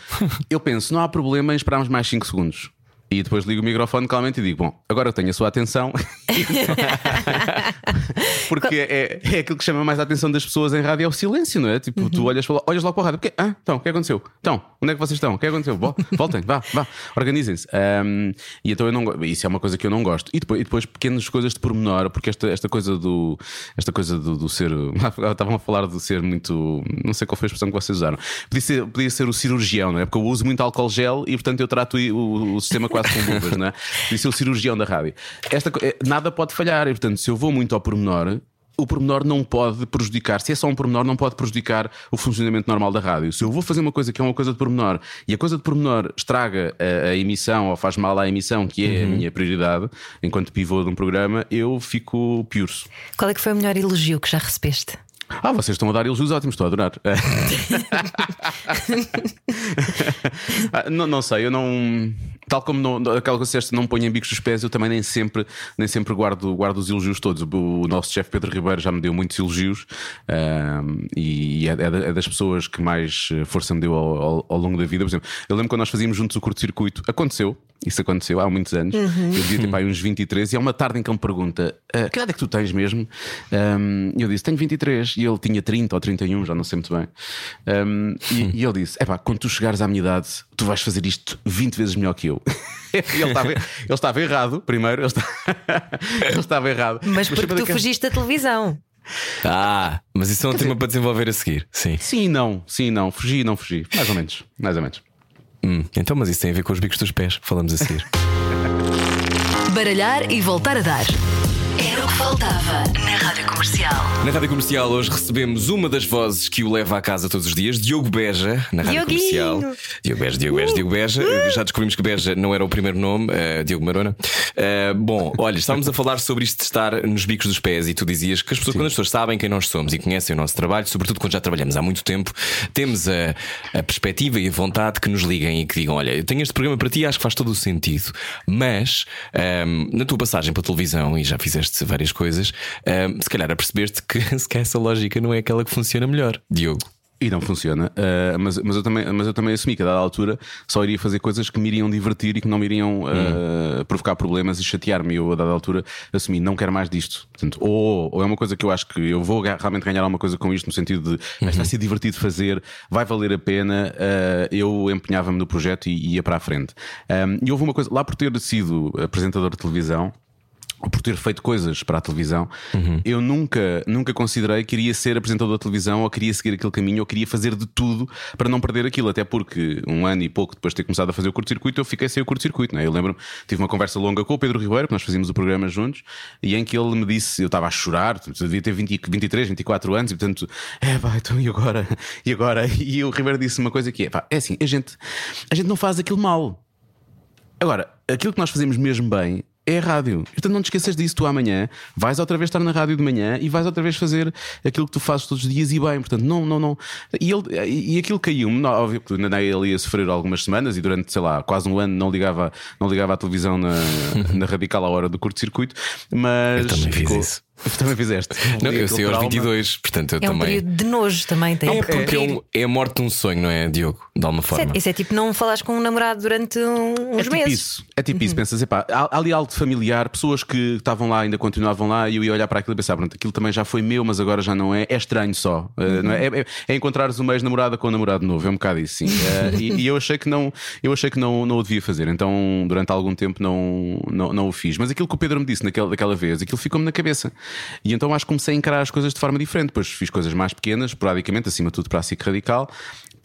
Eu penso, não há problema em esperarmos mais 5 segundos. E depois ligo o microfone calmamente e digo: Bom, agora eu tenho a sua atenção. Porque é, é aquilo que chama mais a atenção das pessoas em rádio é o silêncio, não é? Tipo, tu olhas, olhas logo para a rádio: Porque, ah, então, o que aconteceu? Então, onde é que vocês estão? O que aconteceu? Vo- Voltem, vá, vá, organizem-se. Ahm, e então eu não Isso é uma coisa que eu não gosto. E depois, e depois pequenas coisas de pormenor, porque esta, esta coisa do. Esta coisa do, do ser. Estavam a falar do ser muito. Não sei qual foi a expressão que vocês usaram. Podia ser, podia ser o cirurgião, não é? Porque eu uso muito álcool gel e, portanto, eu trato o, o sistema quase com luvas, não é? Podia ser o cirurgião da rádio. Esta, é, nada pode falhar. E, portanto, se eu vou muito ao pormenor. O pormenor não pode prejudicar, se é só um pormenor, não pode prejudicar o funcionamento normal da rádio. Se eu vou fazer uma coisa que é uma coisa de pormenor e a coisa de pormenor estraga a, a emissão ou faz mal à emissão, que é a minha prioridade, enquanto pivô de um programa, eu fico piurso. Qual é que foi o melhor elogio que já recebeste? Ah, vocês estão a dar elogios ótimos, estou a adorar. Ah, não, não sei, eu não. Tal como não, aquela que disseste, não ponho em bicos dos pés, eu também nem sempre, nem sempre guardo, guardo os elogios todos. O nosso chefe Pedro Ribeiro já me deu muitos elogios ahm, e é, é é das pessoas que mais eh, força me deu ao, ao- ao longo da vida. Por exemplo, eu lembro quando nós fazíamos juntos o curto-circuito, aconteceu, isso aconteceu há muitos anos. Eu devia ter pá, aí uns 23 e há uma tarde em que ele me pergunta: "Ah, Que idade é que tu tens mesmo? E eu disse: Tenho 23 e ele tinha 30 ou 31, já não sei muito bem. Ahm, e, e ele disse: É pá, quando tu chegares à minha idade, tu vais fazer isto 20 vezes melhor que eu. E ele estava, ele estava errado, primeiro, ele, está- ele estava errado. Mas porque sempre tu fugiste da televisão. Ah, mas isso é um tema para desenvolver a seguir. Sim. Sim e não, sim e não, fugi e não fugi. Mais ou menos, mais ou menos. Hum, Então, mas isso tem a ver com os bicos dos pés. Falamos a seguir. Baralhar e voltar a dar. Era o que faltava na Rádio Comercial. Na Rádio Comercial hoje recebemos uma das vozes que o leva à casa todos os dias, Diogo Beja, na Rádio Dioguinho! Comercial. Diogo Beja, Diogo Beja, Diogo Beja. Já descobrimos que Beja não era o primeiro nome, eh, Diogo Marona. Eh, bom, olha, estávamos a falar sobre isto de estar nos bicos dos pés e tu dizias que as pessoas, quando as pessoas sabem quem nós somos e conhecem o nosso trabalho, sobretudo quando já trabalhamos há muito tempo, temos a, a perspectiva e a vontade que nos liguem e que digam: Olha, eu tenho este programa para ti, acho que faz todo o sentido, mas ehm, na tua passagem pela televisão e já fizeste várias coisas, ehm, se calhar apercebeste que se calhar essa lógica não é aquela que funciona melhor, Diogo. E não funciona, Uh, mas, mas, eu também, mas eu também assumi que a dada altura só iria fazer coisas que me iriam divertir e que não me iriam uh, provocar problemas e chatear-me. Eu, a dada altura, assumi, não quero mais disto. Portanto, ou, ou é uma coisa que eu acho que eu vou realmente ganhar alguma coisa com isto, no sentido de "Ah, está a ser divertido fazer, vai valer a pena. uh, eu empenhava-me no projeto e ia para a frente. Um, e houve uma coisa, lá por ter sido apresentador de televisão. Por ter feito coisas para a televisão, eu nunca, nunca considerei que iria ser apresentador da televisão ou queria seguir aquele caminho ou queria fazer de tudo para não perder aquilo. Até porque um ano e pouco depois de ter começado a fazer o curto-circuito, eu fiquei sem o curto-circuito. Não é? Eu lembro, tive uma conversa longa com o Pedro Ribeiro, que nós fazíamos o programa juntos, e em que ele me disse: eu estava a chorar, devia ter 20, 23, 24 anos, e portanto, é pá, então e agora? E agora? E o Ribeiro disse uma coisa que é: pá, é assim, a gente, a gente não faz aquilo mal. Agora, aquilo que nós fazemos mesmo bem é a rádio. Portanto, não te esqueças disso. Tu amanhã vais outra vez estar na rádio de manhã e vais outra vez fazer aquilo que tu fazes todos os dias e bem. Portanto, não, não, não. E, ele, e aquilo caiu-me. Óbvio que ainda ele ia sofrer algumas semanas e durante, sei lá, quase um ano não ligava, não ligava à televisão na, na radical à hora do curto-circuito. Mas Eu também fiz ficou, isso. Também fizeste. Não, eu sei aos trauma. 22, portanto eu É um também. período de nojo também. Tem É que porque é, um- é a morte de um sonho, não é, Diogo? De alguma Isso é- forma. Isso é tipo não falares com um namorado durante um- uns É tipo meses. isso, é tipo isso. Pensas, epá, há, há ali algo de familiar, pessoas que estavam lá ainda continuavam lá e eu ia olhar para aquilo e pensar, pronto, aquilo também já foi meu, mas agora já não é. É estranho só. Uh, não é? É, é- é encontrares uma ex-namorada com um namorado novo, é um bocado isso, sim. Uh, e, e eu achei que não, eu achei que não, não o devia fazer, então durante algum tempo não, não, não o fiz. Mas aquilo que o Pedro me disse naquela, daquela vez, aquilo ficou-me na cabeça. E então acho que comecei a encarar as coisas de forma diferente. Depois fiz coisas mais pequenas, esporadicamente, acima de tudo para a SIC radical.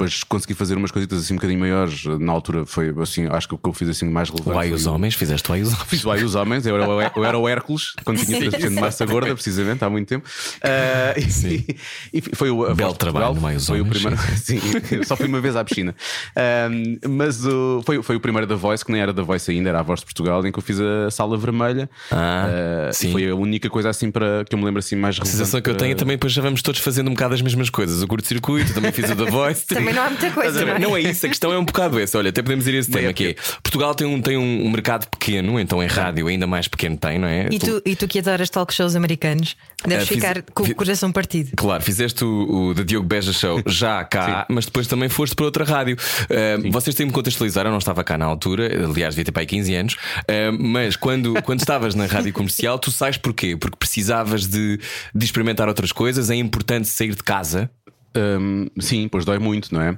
Depois consegui fazer umas coisitas assim um bocadinho maiores. Na altura foi assim, acho que o que eu fiz assim mais relevante. O Ai os Homens, fizeste o Ai os Homens. Fiz o Ai os Homens, eu era, o- eu era o Hércules, quando tinha 3% de massa gorda, precisamente, há muito tempo. Ah, e, e foi o Belo trabalho no Ai os foi o Homens, primeiro. Sim, só fui uma vez à piscina. Ah, mas o- foi, foi o primeiro da Voice, que nem era da Voice ainda, era a Voz de Portugal, em que eu fiz a sala vermelha. Ah, Ah, sim. Foi a única coisa assim para que eu me lembro assim mais A sensação que eu tenho é também, depois já vamos todos fazendo um bocado as mesmas coisas. O curto-circuito, também fiz o da Voice. Também não há muita coisa. Também- não é? Não é isso, a questão é um bocado essa. Olha, até podemos ir a esse tema que é Portugal tem um, tem um mercado pequeno, então em rádio ainda mais pequeno tem, não é? E tu, e tu que adoras talk shows americanos, deves Ah, fiz- ficar com o coração partido. Claro, fizeste o, o The Diogo Beja Show já cá, mas depois também foste para outra rádio. Uh, vocês têm-me contextualizar, eu não estava cá na altura, aliás, devia ter para aí 15 anos, uh, mas quando, quando estavas na rádio comercial, tu sais porquê? Porque precisavas de, de experimentar outras coisas, é importante sair de casa. Hum, sim, pois dói muito, não é?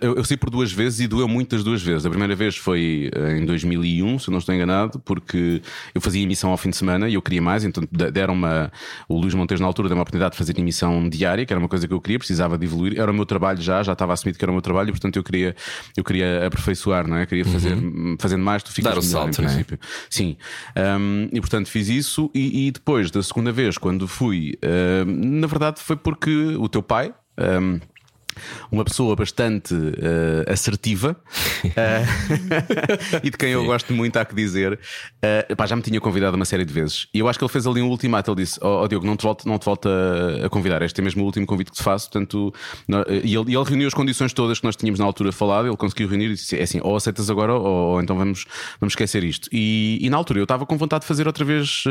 Eu, eu saí por duas vezes e doeu muito das duas vezes. A primeira vez foi eh, em 2001, se eu não estou enganado, porque eu fazia emissão ao fim de semana e eu queria mais, então de- deram-me. a- O Luís Montes, na altura, deu-me a oportunidade de fazer emissão diária, que era uma coisa que eu queria, precisava de evoluir. Era o meu trabalho já, já estava assumido que era o meu trabalho e, portanto, eu queria, eu queria aperfeiçoar, não é? Queria fazer, fazendo mais, tu ficas Dar o melhor, salto, em é? princípio. Sim. Um, e portanto fiz isso. E, e depois, da segunda vez, quando fui, um, na verdade foi porque o teu pai. Um, uma pessoa bastante uh, assertiva uh, e de quem eu gosto muito, há que dizer, uh, pá, já me tinha convidado uma série de vezes. E eu acho que ele fez ali um ultimato. Ele disse: Ó Diogo, não te, volto, não te volto a, convidar. Este é mesmo o último convite que te faço. Portanto, não- e, ele, e ele reuniu as condições todas que nós tínhamos na altura falado. Ele conseguiu reunir e disse: É assim, ou aceitas agora, ou, ou então vamos, vamos esquecer isto. E, e na altura eu estava com vontade de fazer outra vez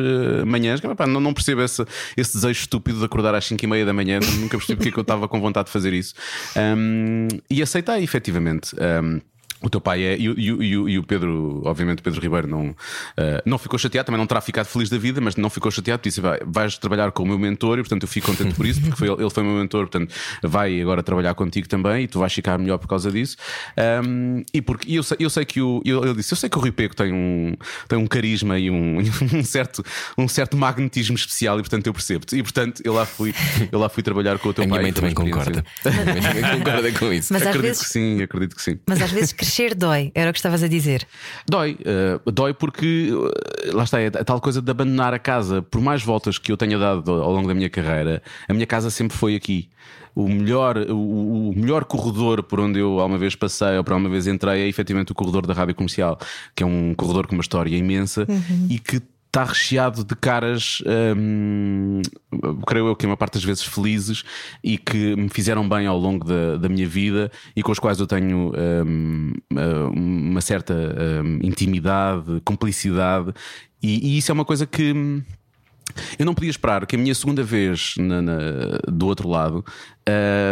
manhãs. que, pá, não, não percebo esse, esse desejo estúpido de acordar às 5 e meia da manhã. Nunca percebi porque é que eu estava com vontade de fazer isso. Um, e aceitei, efetivamente. Um, o teu pai é. E, o- e e e o Pedro, obviamente, o Pedro Ribeiro não, eh, não ficou chateado, também não terá ficado feliz da vida, mas não ficou chateado. Disse: vai, vais trabalhar com o meu mentor e, portanto, eu fico contente por isso, porque foi, ele foi o meu mentor, portanto, vai agora trabalhar contigo também e tu vais ficar melhor por causa disso. Um, e porque e eu sei, eu sei que o. eu- Ele disse: Eu sei que o Rui Peco tem um, tem um carisma e um, um certo, um certo magnetismo especial e, portanto, eu percebo-te. E, portanto, eu lá fui, eu lá fui trabalhar com o teu A minha pai. mãe também concorda. A minha mãe também concorda com isso. Mas acredito vezes, que sim, acredito que sim. mas às vezes crescer dói, era o que estavas a dizer. Dói, eh, dói porque eh, lá está, é a tal coisa de abandonar a casa. Por mais voltas que eu tenha dado ao longo da minha carreira, a minha casa sempre foi aqui. O melhor, o, o melhor corredor por onde eu alguma vez passei ou por alguma vez entrei é efetivamente o corredor da rádio comercial, que é um corredor com uma história imensa e que está recheado de caras, hum, creio eu que uma parte das vezes felizes e que me fizeram bem ao longo da, da minha vida e com os quais eu tenho hum, uma certa hum, intimidade, cumplicidade, e, e isso é uma coisa que. hum, eu não podia esperar que a minha segunda vez na- na- do outro lado,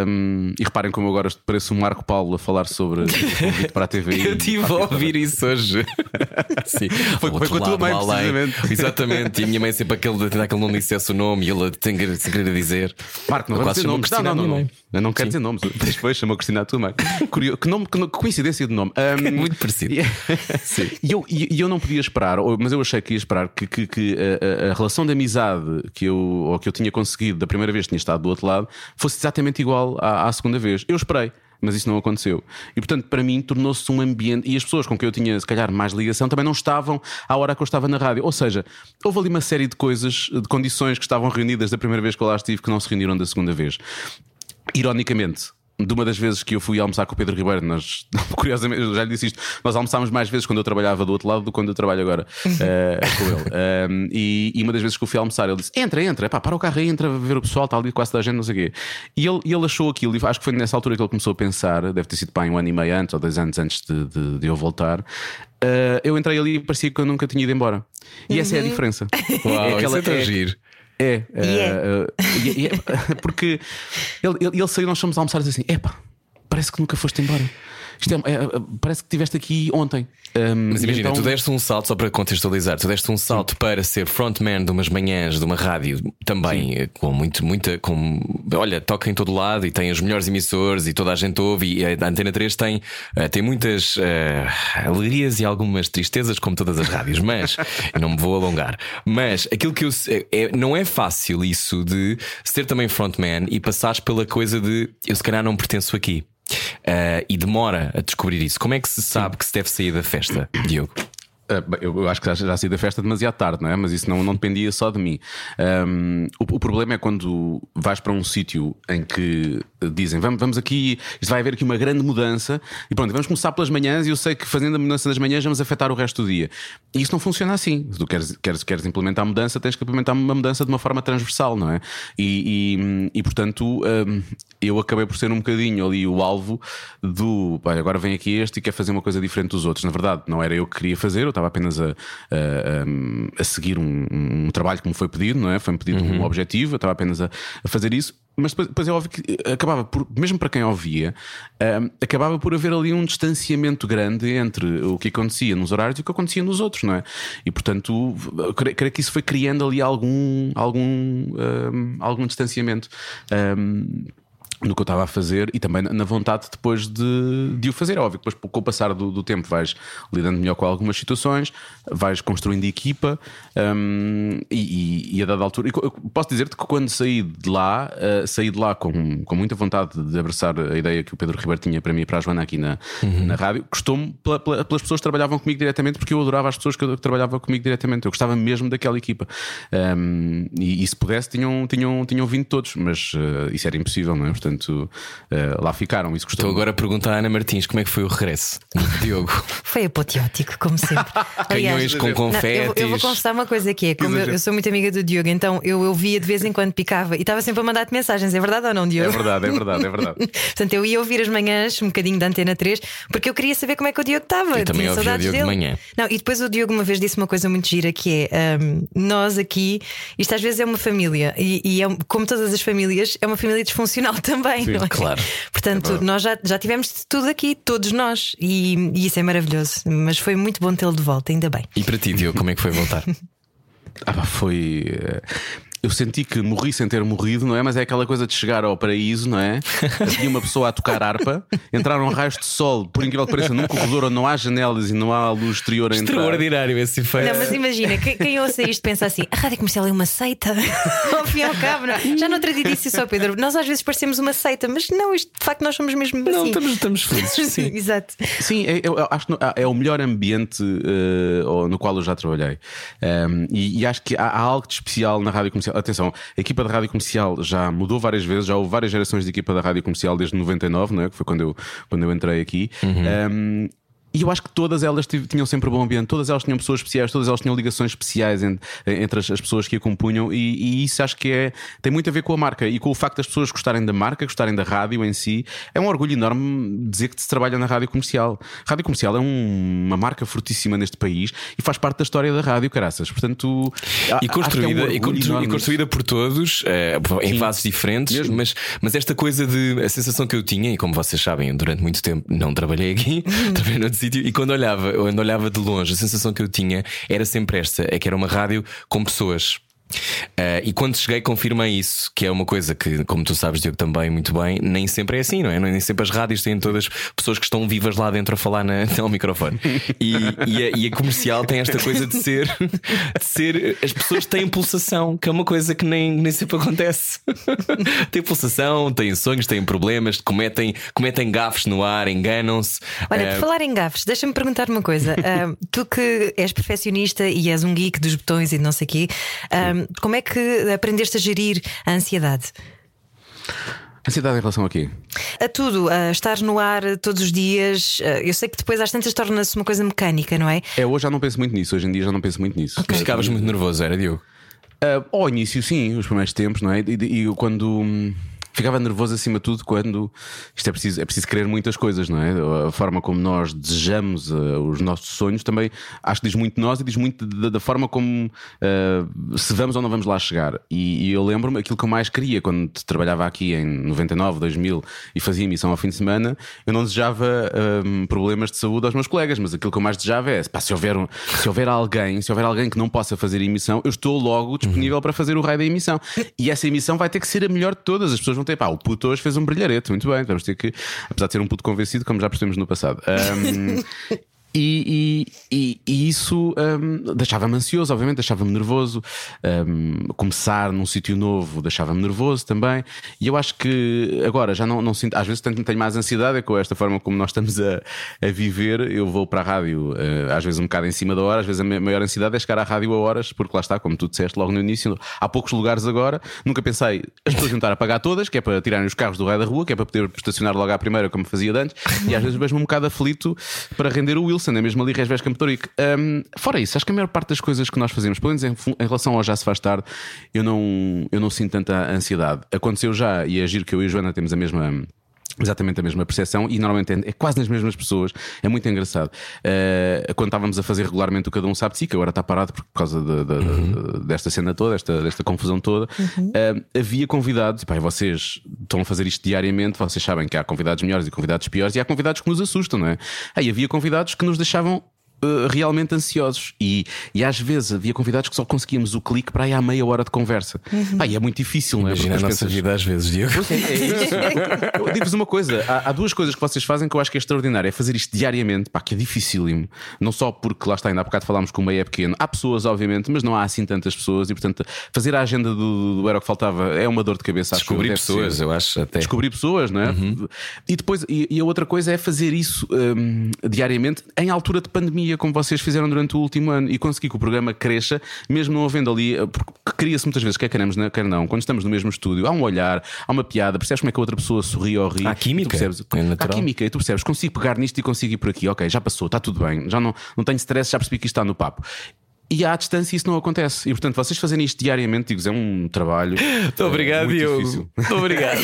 hum, e reparem como agora pareço um Marco Paulo a falar sobre o para a TV. Eu estive a ouvir isso hoje. Sim. Foi- foi com a tua mãe, precisamente. Exatamente. E a minha mãe sempre aquele tentar que ele não dissesse o nome e ele querer, sem querer dizer. Marco, não quase dizer nomes. Cristina não, não, não, mãe. Eu não quero dizer nomes. Depois chamou Cristina a tua mãe. Curioso, que, nome, que, que coincidência de nome. Ahm, Muito parecido. E, eu, e eu não podia esperar, mas eu achei que ia esperar que, que- que a, a- a relação de amizade que eu, ou que eu tinha conseguido da primeira vez que tinha estado do outro lado fosse exatamente igual à, à segunda vez. Eu esperei. Mas isso não aconteceu. E portanto, para mim, tornou-se um ambiente. E as pessoas com quem eu tinha, se calhar, mais ligação também não estavam à hora que eu estava na rádio. Ou seja, houve ali uma série de coisas, de condições que estavam reunidas da primeira vez que eu lá estive que não se reuniram da segunda vez. Ironicamente, de uma das vezes que eu fui almoçar com o Pedro Ribeiro, nós, curiosamente, eu já lhe disse isto, nós almoçámos mais vezes quando eu trabalhava do outro lado do que quando eu trabalho agora eh, com ele. Um, e, e uma das vezes que eu fui almoçar, ele disse: Entra, entra, pá, para o carro aí, entra a ver o pessoal, está ali quase toda a gente, não sei o quê. E ele, ele achou aquilo, e acho que foi nessa altura que ele começou a pensar, deve ter sido pá, um ano e meio antes ou dois anos antes de, de- de eu voltar. eh, eu entrei ali e parecia que eu nunca tinha ido embora. E essa é a diferença. Uau, é isso aquela, tão é-. É, é. eh, e- e é- porque ele, ele, ele saiu, nós fomos almoçar e disse assim: Epá, parece que nunca foste embora. Isto é, é, parece que estiveste aqui ontem. Um, Mas imagina, então- tu deste um salto, só para contextualizar, tu deste um salto para ser frontman de umas manhãs de uma rádio também eh, com muito, muita. Com, olha, toca em todo lado e tem os melhores emissores e toda a gente ouve. E a Antena 3 tem, eh, tem muitas eh, alegrias e algumas tristezas, como todas as rádios, mas eu não me vou alongar. Mas aquilo que eu. se- É, não é fácil isso de ser também frontman e passares pela coisa de eu se calhar não pertenço aqui. Eh, e demora a descobrir isso. Como é que se sabe que se deve sair da festa, Diogo? Ah, eu acho que já, já saí da festa demasiado tarde, não é? Mas isso não, não dependia só de mim. Um, o, o problema é quando vais para um sítio em que dizem vamos, vamos aqui, isto vai haver aqui uma grande mudança e pronto, vamos começar pelas manhãs e eu sei que fazendo a mudança das manhãs vamos afetar o resto do dia. E isso não funciona assim. Se tu queres, queres, queres implementar a mudança, tens que implementar uma mudança de uma forma transversal, não é? E, e, e, portanto, um, eu acabei por ser um bocadinho ali o alvo do "Pá, agora vem aqui este e quer fazer uma coisa diferente dos outros. Na verdade, não era eu que queria fazer, eu estava apenas a, a, a seguir um, um trabalho que me foi pedido, não é? Foi-me pedido um objetivo, eu estava apenas a, a fazer isso. Mas depois, depois é óbvio que acabava por, mesmo para quem ouvia, um, acabava por haver ali um distanciamento grande entre o que acontecia nos horários e o que acontecia nos outros, não é? E portanto, eu creio, creio que isso foi criando ali algum, algum, um, algum distanciamento. Um, no que eu estava a fazer e também na vontade depois de, de o fazer. É óbvio que depois, com o passar do, do tempo, vais lidando melhor com algumas situações, vais construindo equipa hum, e, e- e a dada altura. posso dizer-te que quando saí de lá, eh, saí de lá com, com muita vontade de abraçar a ideia que o Pedro Ribeiro tinha para mim e para a Joana aqui na, na rádio. Gostou-me pela- pela- pelas pessoas que trabalhavam comigo diretamente, porque eu adorava as pessoas que, que trabalhavam comigo diretamente. Eu gostava mesmo daquela equipa. Hum, e, e se pudesse, tinham, tinham, tinham vindo todos, mas eh, isso era impossível, não é? Portanto, eh, lá ficaram. Isso Estou gostou agora a perguntar à Ana Martins como é que foi o regresso do Diogo. Foi apoteótico, como sempre. Canhões com não, eu, vou- eu vou confetes. confessar uma coisa que é: como eu, eu sou muito amiga do Diogo, então eu ouvia de vez em quando picava e estava sempre a mandar-te mensagens. É verdade ou não, É Diogo? verdade, é verdade, é verdade. Portanto, eu ia ouvir as manhãs um bocadinho da Antena 3 porque eu queria saber como é que o Diogo estava. Eu também ouvia o saudades Diogo de dele. manhã. Não, e depois o Diogo uma vez disse uma coisa muito gira que é hum, nós aqui, isto às vezes é uma família e, e é, um- como todas as famílias, é uma família disfuncional também. Sim, não é? claro. Portanto, nós já, já tivemos de tudo aqui, todos nós, e, e isso é maravilhoso. Mas foi muito bom tê-lo de volta, ainda bem. E para ti, Diogo, como é que foi voltar? Ah, foi. Eu senti que morri sem ter morrido, não é? Mas é aquela coisa de chegar ao paraíso, não é? Havia uma pessoa a tocar harpa, entraram raios de sol, por incrível que pareça, num corredor onde não há janelas e não há luz exterior a entrar. Extraordinário esse efeito. Não, mas imagina, quem, quem ouça isto pensa assim: a rádio comercial é uma seita. Ao fim e ao cabo, não. é? já no outro dia disse isso ao Pedro. Nós às vezes parecemos uma seita, mas não, isto de facto nós somos mesmo Não, assim. estamos, estamos felizes. Sim. Exato. Sim, é, eu acho que no- é o melhor ambiente ou- no qual eu já trabalhei. Um, e, e acho que há, há algo de especial na rádio comercial. Atenção, a equipa da rádio comercial já mudou várias vezes, já houve várias gerações de equipa da rádio comercial desde 99, não é? que foi quando eu, quando eu entrei aqui. Um, e eu acho que todas elas tinham sempre bom ambiente, todas elas tinham pessoas especiais, todas elas tinham ligações especiais en- entre, as, as pessoas que a compunham, e, e isso acho que é, tem muito a ver com a marca e com o facto das pessoas gostarem da marca, gostarem da rádio em si. É um orgulho enorme dizer que se trabalha na rádio comercial. Rádio comercial é um- uma marca fortíssima neste país e faz parte da história da rádio, caraças. Portanto, E que é um construída, e, constru- e construída por todos eh, em Sim. fases diferentes, Mesmo. mas, mas esta coisa de a sensação que eu tinha, e como vocês sabem, durante muito tempo não trabalhei aqui, trabalhei noutro sítio, e quando olhava, quando olhava de longe, a sensação que eu tinha era sempre esta: é que era uma rádio com pessoas. Eh, e quando cheguei, confirmei isso, que é uma coisa que, como tu sabes, Diogo, também muito bem, nem sempre é assim, não é? Nem sempre as rádios têm todas pessoas que estão vivas lá dentro a falar na, ao microfone. E, e a, e a comercial tem esta coisa de ser, de ser. As pessoas têm pulsação, que é uma coisa que nem, nem sempre acontece. têm pulsação, têm sonhos, têm problemas, cometem, cometem gafes no ar, enganam-se. Olha, Eh, por falar em gafes, deixa-me perguntar uma coisa. Ah, tu que és perfeccionista e és um geek dos botões e de não sei o quê, ah, como é que aprendeste a gerir a ansiedade? Ansiedade em relação a quê? A tudo, a estar no ar todos os dias. Ah, eu sei que depois às tantas torna-se uma coisa mecânica, não é? É, hoje já não penso muito nisso, hoje em dia já não penso muito nisso. Ficavas muito nervoso, era Diogo. Ah, ao início, sim, os primeiros tempos, não é? E, e- e quando hum, ficava nervoso acima de tudo quando isto é preciso, é preciso querer muitas coisas, não é? A forma como nós desejamos uh, os nossos sonhos também acho que diz muito de nós e diz muito da, da forma como uh, se vamos ou não vamos lá chegar. E, e eu lembro-me aquilo que eu mais queria quando trabalhava aqui em 99, 2000 e fazia emissão ao fim de semana, eu não desejava um, problemas de saúde aos meus colegas, mas aquilo que eu mais desejava é pá, se, houver um, se houver alguém, se houver alguém que não possa fazer emissão, eu estou logo disponível para fazer o raio da emissão. E essa emissão vai ter que ser a melhor de todas. As pessoas vão ter, pá, o puto hoje fez um brilharete, muito bem, vamos ter que, apesar de ser um puto convencido, como já percebemos no passado. Um, E, e, e, isso um, deixava-me ansioso, obviamente, deixava-me nervoso. Um, começar num sítio novo deixava-me nervoso também. E eu acho que agora já não, não sinto, às vezes tenho, tenho mais ansiedade é com esta forma como nós estamos a, a viver. Eu vou para a rádio, uh, às vezes um bocado em cima da hora, às vezes a maior ansiedade é chegar à rádio a horas, porque lá está, como tu disseste logo no início, há poucos lugares agora. Nunca pensei as pessoas juntar a pagar todas, que é para tirarem os carros do raio da rua, que é para poder estacionar logo à primeira, como fazia antes. E às vezes mesmo um bocado aflito para render o Wilson é mesmo ali Resves Campo um, Fora isso, acho que a maior parte das coisas que nós fazemos, pelo menos em, em, relação ao Já Se Faz Tarde, eu não, eu não sinto tanta ansiedade. Aconteceu já, e é giro que eu e a Joana temos a mesma exatamente a mesma percepção e normalmente é, é, quase nas mesmas pessoas. É muito engraçado. Uh, quando estávamos a fazer regularmente o Cada Um Sabe de Si, que agora está parado por causa de, de, uhum. desta cena toda, desta, desta confusão toda, uhum. uh, havia convidados, e pá, vocês estão a fazer isto diariamente, vocês sabem que há convidados melhores e convidados piores, e há convidados que nos assustam, não é? Aí havia convidados que nos deixavam Uh, realmente ansiosos. E, e às vezes havia convidados que só conseguíamos o clique para aí à meia hora de conversa. Uhum. Ah, e é muito difícil, não é? Imagina a nossa pensas... vida às vezes, Diego. É, é isso. eu digo-vos uma coisa: há, há, duas coisas que vocês fazem que eu acho que é extraordinário. É fazer isto diariamente, pá, que é dificílimo. Não só porque lá está, ainda há bocado falámos que o meio é pequeno. Há pessoas, obviamente, mas não há assim tantas pessoas. E portanto, fazer a agenda do, do Era o que Faltava é uma dor de cabeça. Descobrir pessoas, ser. eu acho até. Descobrir pessoas, não é? Uhum. E depois, e, e, a outra coisa é fazer isso um, diariamente em altura de pandemia, como vocês fizeram durante o último ano e consegui que o programa cresça, mesmo não havendo ali, eh, porque cria-se muitas vezes, quer queremos, quer não, quando estamos no mesmo estúdio, há um olhar, há uma piada, percebes como é que a outra pessoa sorri ou ri. Há química. Percebes, é há química e tu percebes, consigo pegar nisto e consigo ir por aqui, ok, já passou, está tudo bem, já não, não tenho stress, já percebi que isto está no papo. E à distância isso não acontece. E portanto, vocês fazerem isto diariamente, digo, é um trabalho. Muito obrigado, Diogo. Muito obrigado.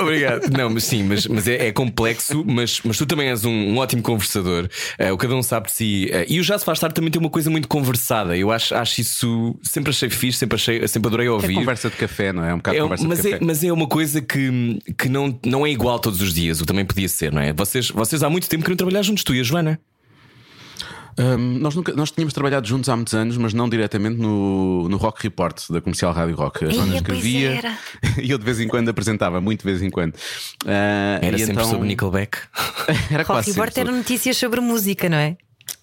obrigado. Não, mas sim, mas, mas é, é, complexo, mas, mas tu também és um, um ótimo conversador. Uh, o cada um sabe de si. Uh, e o Já Se Faz Tarde também tem uma coisa muito conversada. Eu acho, acho isso. Sempre achei fixe, sempre, achei, sempre adorei ouvir. É conversa de café, não é? É um bocado é, conversa mas de é, café. Mas é uma coisa que, que não, não é igual todos os dias. O também podia ser, não é? Vocês, vocês há muito tempo queriam trabalhar juntos, tu e a Joana. Um, nós, nunca, nós tínhamos trabalhado juntos há muitos anos, mas não diretamente no, no Rock Report da comercial Rádio Rock. A Joana escrevia e eu de vez em quando apresentava, muito de vez em quando. Uh, era sempre então... sobre Nickelback. era Rock quase Report era notícias sobre música, não é?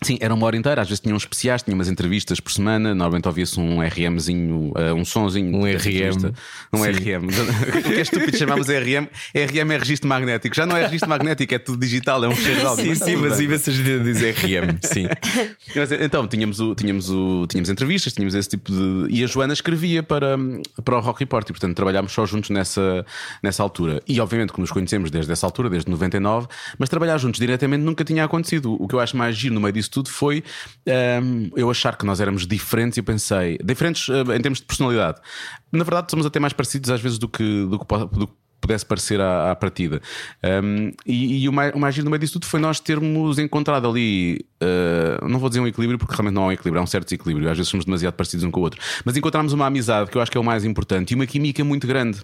Sim, era uma hora inteira, às vezes tinham especiais, tinha umas entrevistas por semana, normalmente ouvia-se um RMzinho, uh, um sonzinho. Um RM. Um Sim. RM. o que é estúpido chamamos RM. RM é registro magnético. Já não é registro magnético, é tudo digital, é um cheiro de áudio. Sim, sim, mas imensa gente diz RM. Sim. Então, tínhamos, o, tínhamos, o, tínhamos entrevistas, tínhamos esse tipo de. E a Joana escrevia para, para o Rock Report e, portanto, trabalhámos só juntos nessa, nessa altura. E, obviamente, que nos conhecemos desde essa altura, desde 99, mas trabalhar juntos diretamente nunca tinha acontecido. O que eu acho mais giro no meio disso tudo foi um, eu achar que nós éramos diferentes e eu pensei, diferentes uh, em termos de personalidade. Na verdade, somos até mais parecidos às vezes do que, do que, do que pudesse parecer à, à partida. Um, e, e, o, mais, o mais giro no meio disso tudo foi nós termos encontrado ali, uh, não vou dizer um equilíbrio, porque realmente não há um equilíbrio, há um certo desequilíbrio. Às vezes somos demasiado parecidos um com o outro, mas encontramos uma amizade que eu acho que é o mais importante e uma química muito grande.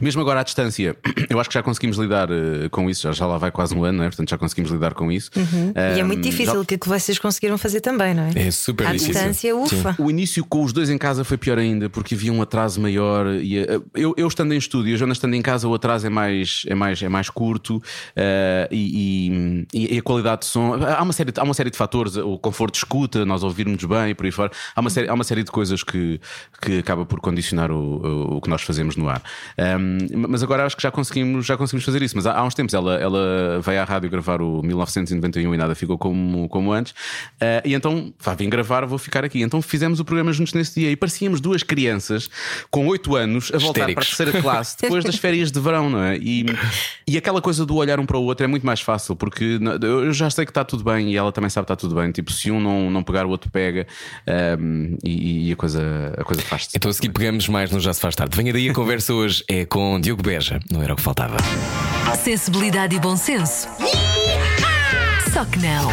Mesmo agora à distância, eu acho que já conseguimos lidar uh, com isso, já, já lá vai quase um ano, não é? portanto já conseguimos lidar com isso. Uhum. Um, e é muito difícil, o já... que vocês conseguiram fazer também, não é? É super à difícil. À distância, ufa. Sim. O início com os dois em casa foi pior ainda, porque havia um atraso maior. E, uh, eu, eu estando em estúdio, a Joana estando em casa, o atraso é mais, é mais, é mais curto uh, e, e, e, a qualidade de som. Há uma, série, há uma série de fatores, o conforto de escuta, nós ouvirmos bem e por aí fora. Há uma série, há uma série de coisas que, que acaba por condicionar o, o, o que nós fazemos no ar. Um, mas agora acho que já conseguimos, já conseguimos fazer isso. Mas há, há uns tempos ela, ela veio à rádio gravar o 1991 e nada ficou como, como antes. Uh, e então, vá, vim gravar, vou ficar aqui. Então fizemos o programa juntos nesse dia e parecíamos duas crianças com 8 anos a voltar para a terceira classe depois das férias de verão, não é? E, e aquela coisa do olhar um para o outro é muito mais fácil porque eu já sei que está tudo bem e ela também sabe que está tudo bem. Tipo, se um não, não pegar, o outro pega um, e, e, a coisa, a coisa faz-se. Então, a seguir pegamos mais no Já Se Faz Tarde. Venha daí a conversa hoje é com Diogo Beja, não era o que faltava. Sensibilidade e bom senso. Só que não.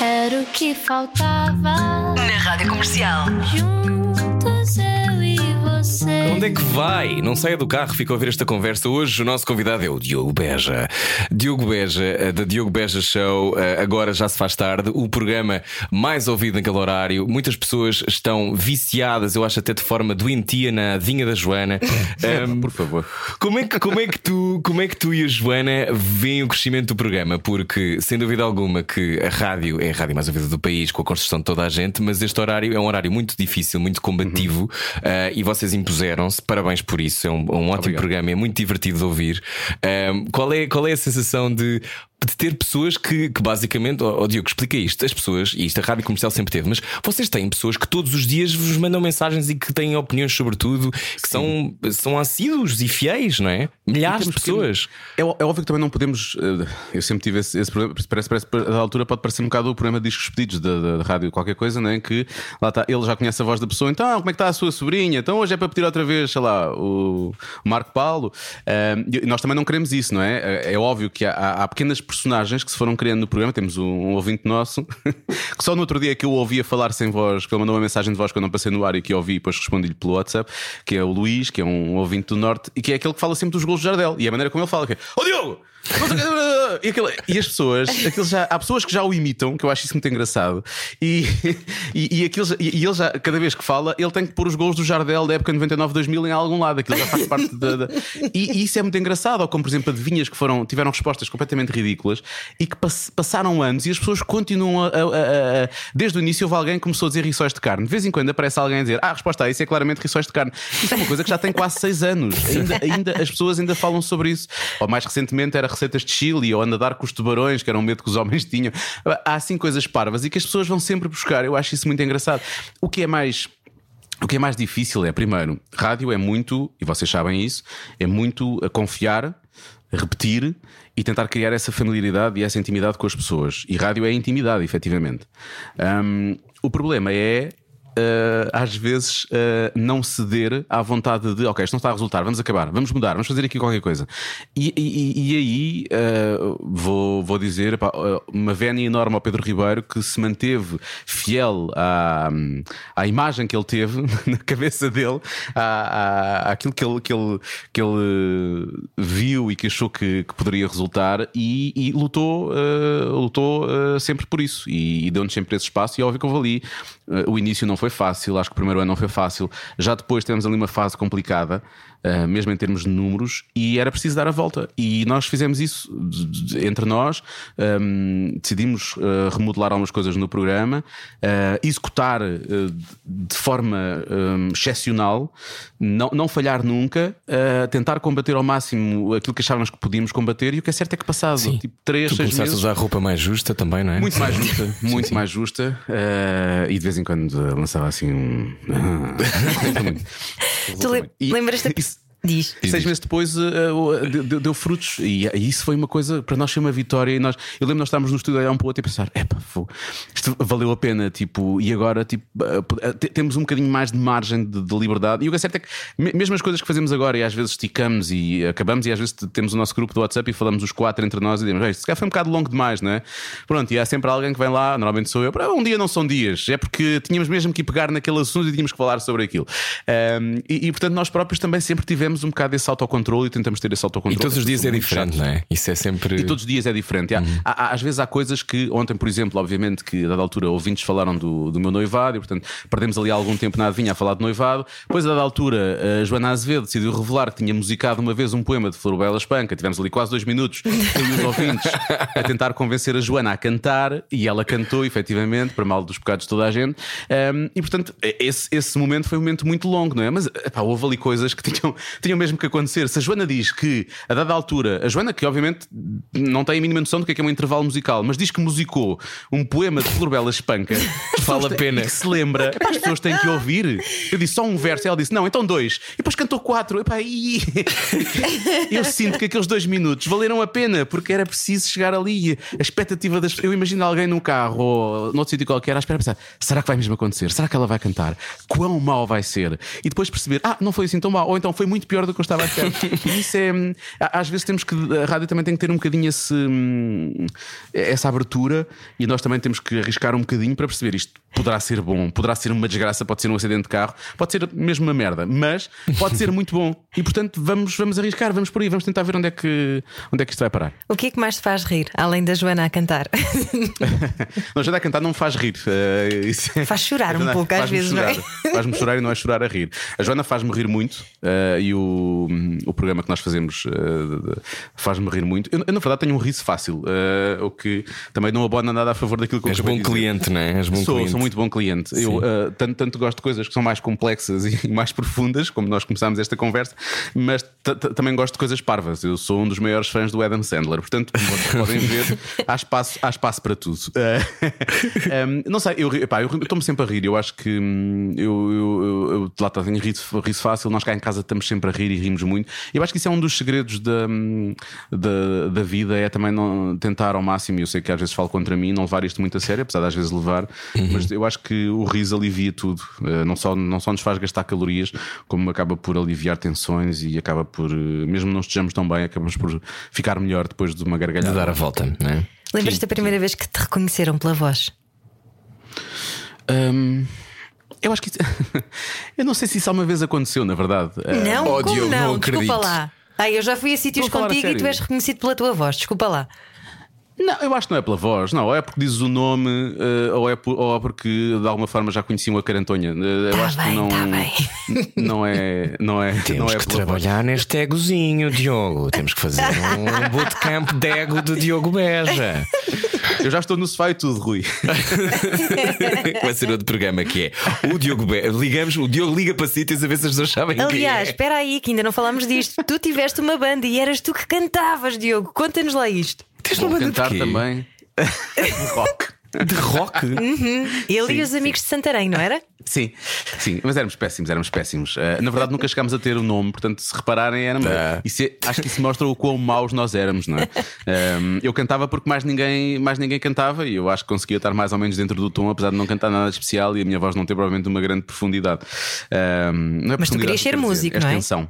Era o que faltava. Na Rádio Comercial. Juntos eu e você. Onde é que vai? Não saia do carro, fica a ouvir esta conversa. Hoje o nosso convidado é o Diogo Beja. Diogo Beja, eh, da Diogo Beja Show, eh, agora já se faz tarde, o programa mais ouvido naquele horário. Muitas pessoas estão viciadas, eu acho até de forma doentia na vinha da Joana. Ahm, Por favor. Como é, que, como, é que tu, como é que tu e a Joana veem o crescimento do programa? Porque, sem dúvida alguma, que a rádio é a rádio mais ouvida do país, com a construção de toda a gente, mas este horário é um horário muito difícil, muito combativo ah, e vocês impuseram-se. Parabéns por isso. É um, um ótimo Obrigado. programa, é muito divertido de ouvir. Ahm, qual, é, qual é a sensação de. De ter pessoas que, que basicamente, ó ó, Diogo, explica isto. As pessoas, e isto a rádio comercial sempre teve, mas vocês têm pessoas que todos os dias vos mandam mensagens e que têm opiniões sobre tudo, que são, são assíduos e fiéis, não é? Milhares de pessoas. É, é óbvio que também não podemos. eh, Eu sempre tive esse, esse problema. Parece, parece, da altura pode parecer um bocado o problema de discos pedidos da, rádio, qualquer coisa, né? Que lá está, ele já conhece a voz da pessoa, então como é que está a sua sobrinha? Então hoje é para pedir outra vez, sei lá, o, Marco Paulo. Eh, e nós também não queremos isso, não é? É, é óbvio que há, há- há pequenas personagens que se foram criando no programa. Temos um, um ouvinte nosso que só no outro dia que eu ouvia falar sem voz, que ele mandou uma mensagem de voz que eu não passei no ar e que eu ouvi e depois respondi-lhe pelo WhatsApp, que é o Luís, que é um ouvinte do Norte e que é aquele que fala sempre dos gols do Jardel. E a maneira como ele fala que é: Ó Diogo! Não sei o quê", E, aquele- e as pessoas, aqueles já, há pessoas que já o imitam, que eu acho isso muito engraçado, e, e, e, aqueles, e, ele já, cada vez que fala, ele tem que pôr os gols do Jardel da época 99-2000 em algum lado, aquilo já faz parte da. da- E, e isso é muito engraçado, ou como por exemplo adivinhas que foram, tiveram respostas completamente ridículas e que pass- passaram anos e as pessoas continuam a, a- a- Desde o início houve alguém que começou a dizer rissóis de carne. De vez em quando aparece alguém a dizer: Ah, a resposta a isso é claramente rissóis de carne. Isso é uma coisa que já tem quase seis anos. Ainda, ainda, as pessoas ainda falam sobre isso. Ou mais recentemente era receitas de Chile ou a nadar com os tubarões, que era um medo que os homens tinham. Há assim coisas parvas e que as pessoas vão sempre buscar. Eu acho isso muito engraçado. O que é mais. O que é mais difícil é, primeiro, rádio é muito, e vocês sabem isso, é muito a confiar, a repetir e tentar criar essa familiaridade e essa intimidade com as pessoas. E rádio é intimidade, efetivamente. Hum, o problema é. Uh, às vezes uh, não ceder à vontade de ok, isto não está a resultar, vamos acabar, vamos mudar, vamos fazer aqui qualquer coisa. E, e- e aí uh, vou, vou dizer uma vénia enorme ao Pedro Ribeiro que se manteve fiel à, à imagem que ele teve na cabeça dele, à, à, àquilo que ele, que ele, que ele viu e que achou que, que poderia resultar e, e lutou, lutou sempre por isso e, e deu-nos sempre esse espaço. E é óbvio que houve ali. Uh, o início não foi fácil, acho que o primeiro ano não foi fácil. Já depois tivemos ali uma fase complicada, uh, mesmo em termos de números, e era preciso dar a volta. E nós fizemos isso entre nós, um, decidimos uh, remodelar algumas coisas no programa, uh, executar de forma um, excepcional, não, não falhar nunca, tentar combater ao máximo aquilo que achávamos que podíamos combater. E o que é certo é que passado tipo, 3, Tu 6 começaste a meses. usar roupa mais justa também, não é? Muito mais justa, muito mais justa. e de vez em quando lançava assim um. Tu le- lembras-te? Diz. Seis meses depois eh, o- deu, deu- frutos e, e isso foi uma coisa para nós foi uma vitória. E nós, eu lembro nós estávamos no estúdio a olhar um para o outro e pensar: epá, fogo, isto valeu a pena. Tipo, e agora tipo, eh, te- temos um bocadinho mais de margem de, de liberdade. E o que é certo é que, me- mesmo as coisas que fazemos agora, e às vezes esticamos e acabamos, e às vezes te- temos o nosso grupo do WhatsApp e falamos os quatro entre nós e dizemos: "Ei, isto se calhar foi um bocado longo demais, não é? Pronto, e há sempre alguém que vem lá, normalmente sou eu. "Pá, Um dia não são dias, é porque tínhamos mesmo que ir pegar naquele assunto e tínhamos que falar sobre aquilo. Ahm, e, e, portanto, nós próprios também sempre tivemos um bocado esse autocontrole e tentamos ter esse autocontrole. E todos os dias é diferente, não é? Isso é sempre. E todos os dias é diferente. Há- há- há- às vezes há coisas que, ontem, por exemplo, obviamente que a dada altura ouvintes falaram do, do meu noivado e, portanto, perdemos ali algum tempo na adivinha a falar de noivado. Depois, a dada altura, a Joana Azevedo decidiu revelar que tinha musicado uma vez um poema de Florubela Espanca. Tivemos ali quase dois minutos, e os ouvintes, a tentar convencer a Joana a cantar e ela cantou, efetivamente, para mal dos pecados de toda a gente. Um, e, portanto, esse, esse momento foi um momento muito longo, não é? Mas epá, houve ali coisas que tinham, tinham mesmo que acontecer. Se a Joana diz que, a dada altura, a Joana, que obviamente não tem a mínima noção do que é, que é um intervalo musical, mas diz que musicou um poema de Florbela Espanca, Vale a pena. que se lembra, epá, as pessoas têm que ouvir. Eu disse só um verso, e ela disse não, então dois. E depois cantou quatro. Epá, e... Eu sinto que aqueles dois minutos valeram a pena, porque era preciso chegar ali. A expectativa das Eu imagino alguém num carro ou noutro sítio qualquer à espera pensar: será que vai mesmo acontecer? Será que ela vai cantar? Quão mal vai ser? E depois perceber: ah, não foi assim tão mal, ou então foi muito muito pior do que eu estava a achar. E isso é. hum, Às vezes temos que. A rádio também tem que ter um bocadinho esse, hum, essa abertura e nós também temos que arriscar um bocadinho para perceber isto. Poderá ser bom, poderá ser uma desgraça, pode ser um acidente de carro, pode ser mesmo uma merda, mas pode ser muito bom. E portanto vamos, vamos arriscar, vamos por aí, vamos tentar ver onde é que, onde é que isto vai parar. O que é que mais te faz rir, além da Joana a cantar? Não, já a cantar não me faz rir. é- Faz chorar A um Joana pouco às vezes, não é? chorar. Faz-me chorar e não é chorar a rir. A Joana faz-me rir muito eh, e o, o programa que nós fazemos de- faz-me rir muito. Eu, eu, na verdade, tenho um riso fácil, eh, o que também não abona nada a favor daquilo que eu És acabei bom cliente, não é? És bom Sou, cliente. sou muito bom cliente. Eu eh, tanto, tanto gosto de coisas que são mais complexas e mais profundas, como nós começámos esta conversa, mas também gosto de coisas parvas. Eu sou um dos maiores fãs do Adam Sandler, portanto, como vocês podem ver, há espaço, há espaço para tudo. Eh, um, não sei, eu, eu estou-me sempre a rir. Eu acho que hum, eu, eu, eu, eu lá tenho riso, riso fácil. Nós cá em casa estamos sempre a rir e rimos muito. Eu acho que isso é um dos segredos da, da, da vida, é também não, tentar ao máximo. e Eu sei que às vezes falo contra mim, não levar isto muito a sério, apesar de às vezes levar, mas eu acho que o riso alivia tudo. Eh, não, só, não só nos faz gastar calorias, como acaba por aliviar tensões e acaba por, eh, mesmo não estejamos tão bem, acabamos por ficar melhor depois de uma De gargalhada. dar a volta, não é? Lembras-te da primeira vez que te reconheceram pela voz? Hum, eu acho que isso... eu não sei se isso alguma vez aconteceu, na verdade. Não, como Diogo, não? não Desculpa acredito. lá. Ai, eu já fui a sítios Estou a contigo e tu és reconhecido pela tua voz. Desculpa lá. Não, eu acho que não é pela voz, não. Ou é porque dizes o nome, eh, ou, é por- ou é porque de alguma forma já conheciam a Carantonha. Eh, Eu Tá acho bem, que não, tá bem. não é. Não é, Temos não é que pela voz. trabalhar neste egozinho, Diogo. Temos que fazer um bootcamp de ego de Diogo Beja. Eu já estou no sofá e tudo, Rui. Vai ser outro programa que é o Diogo Beja. Ligamos, o Diogo liga para sítios a ver se as pessoas sabem quem Aliás, é. espera aí, que ainda não falámos disto. tu tiveste uma banda e eras tu que cantavas, Diogo. Conta-nos lá isto. Tens uma banda cantar de quê? também. Rock. De rock? Ele e os amigos de Santarém, não era? Sim, sim, mas éramos péssimos, éramos péssimos. Eh, na verdade, nunca chegámos a ter o nome, portanto, se repararem, era Tá. isso é- Acho que isso mostra o quão maus nós éramos, não é? Ehm, eu cantava porque mais ninguém, mais ninguém cantava e eu acho que conseguia estar mais ou menos dentro do tom, apesar de não cantar nada de especial e a minha voz não ter provavelmente uma grande profundidade. Ehm, não é Mas tu querias que ser músico, é não é? extensão.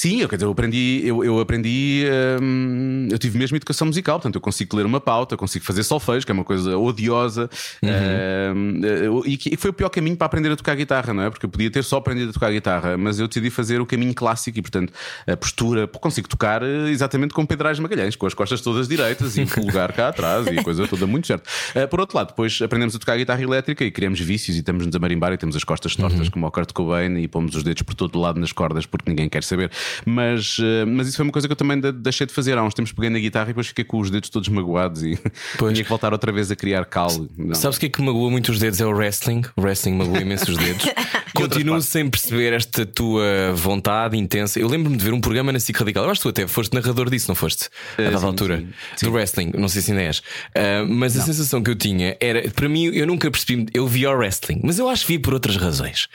Sim, eu, quer dizer, eu aprendi, eu, eu aprendi, hum, eu tive mesmo educação musical, portanto eu consigo ler uma pauta, consigo fazer solfejo, que é uma coisa odiosa, hum, eu- e que foi o pior caminho para aprender a tocar guitarra, não é? Porque eu podia ter só aprendido a tocar guitarra, mas eu decidi fazer o caminho clássico e, portanto, a postura, consigo tocar eh, exatamente como Pedro Aires Magalhães, com as costas todas direitas e o lugar cá atrás e a coisa toda muito certa. Eh, Por outro lado, depois aprendemos a tocar guitarra elétrica e criamos vícios e estamos-nos a marimbar e temos as costas tortas como o Kurt Cobain e pomos os dedos por todo lado nas cordas porque ninguém quer saber. Mas, eh, mas isso foi uma coisa que eu também de- deixei de fazer. Há uns tempos peguei na guitarra e depois fiquei com os dedos todos magoados e Pois. tinha que voltar outra vez a criar cal. Não. Sabes o que é que magoa muito os dedos? É o wrestling. O wrestling magoa imenso os dedos. Continuo sem perceber esta tua vontade intensa. Eu lembro-me de ver um programa na SIC Radical. Eu acho que tu até foste narrador disso, não foste? A dada sim, altura. sim. Do wrestling. Não sei se ainda és. Ah, mas a sensação que eu tinha era. Para mim, eu nunca percebi. Eu via o wrestling, mas eu acho que vi por outras razões.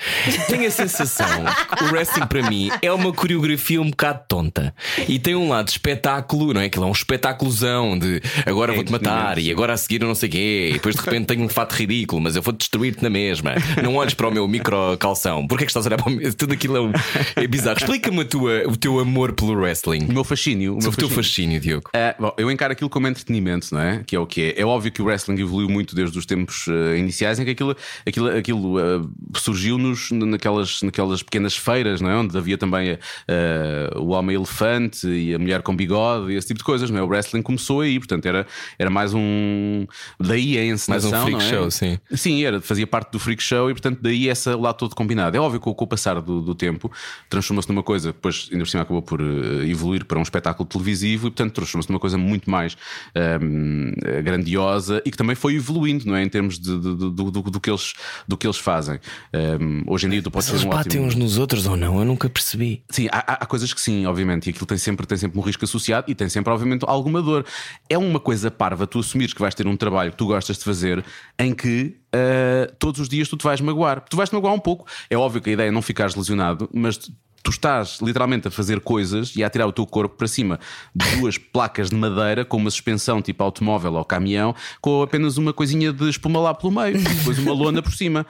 Tenho a sensação que o wrestling para mim é uma coreografia um bocado tonta. E tem um lado de espetáculo, não é? Aquilo é um espetáculozão de agora É vou-te matar e agora a seguir eu não sei o quê. E depois de repente tenho um fato ridículo, mas eu vou destruir-te na mesma. Não olhes para o meu micro calção. Porquê é que estás a olhar para o meu? Tudo aquilo é, um- é bizarro. Explica-me a o teu amor pelo wrestling. O meu fascínio. O meu teu fascínio, Diogo. Ah, bom, eu encaro aquilo como entretenimento, não é? Que é o que é. É óbvio que o wrestling evoluiu muito desde os tempos ah, iniciais em que aquilo, aquilo, aquilo ah, surgiu nos, naquelas, naquelas pequenas feiras, não é? Onde havia também ah, o homem elefante e a mulher com bigode e esse tipo de coisas, não é? O wrestling começou aí, portanto era, era mais um. Daí a encenação. Mais um freak é? show, sim. Sim, era, fazia parte do freak show e portanto daí essa lá todo combinado. É óbvio que com o passar do, do tempo transforma-se numa coisa, depois ainda por cima acabou por eh, evoluir para um espetáculo televisivo e portanto transforma-se numa coisa muito mais ehm, grandiosa e que também foi evoluindo, não é? Em termos de, de- de- do, do, do que eles, do que eles fazem. Ehm, hoje em dia tu podes Eles ser um batem ótimo. uns nos outros ou não? Eu nunca percebi. Sim, há, há- há coisas que sim, obviamente, e aquilo tem sempre, tem sempre um risco associado e tem sempre, obviamente, alguma dor. É uma coisa parva tu assumires que vais ter um trabalho que tu gostas de fazer em que ah, todos os dias tu te vais magoar. Tu vais te magoar um pouco. É óbvio que a ideia é não ficares lesionado, mas. Tu estás literalmente a fazer coisas e a tirar o teu corpo para cima de duas placas de madeira com uma suspensão tipo automóvel ou caminhão, com apenas uma coisinha de espuma lá pelo meio, depois uma lona por cima.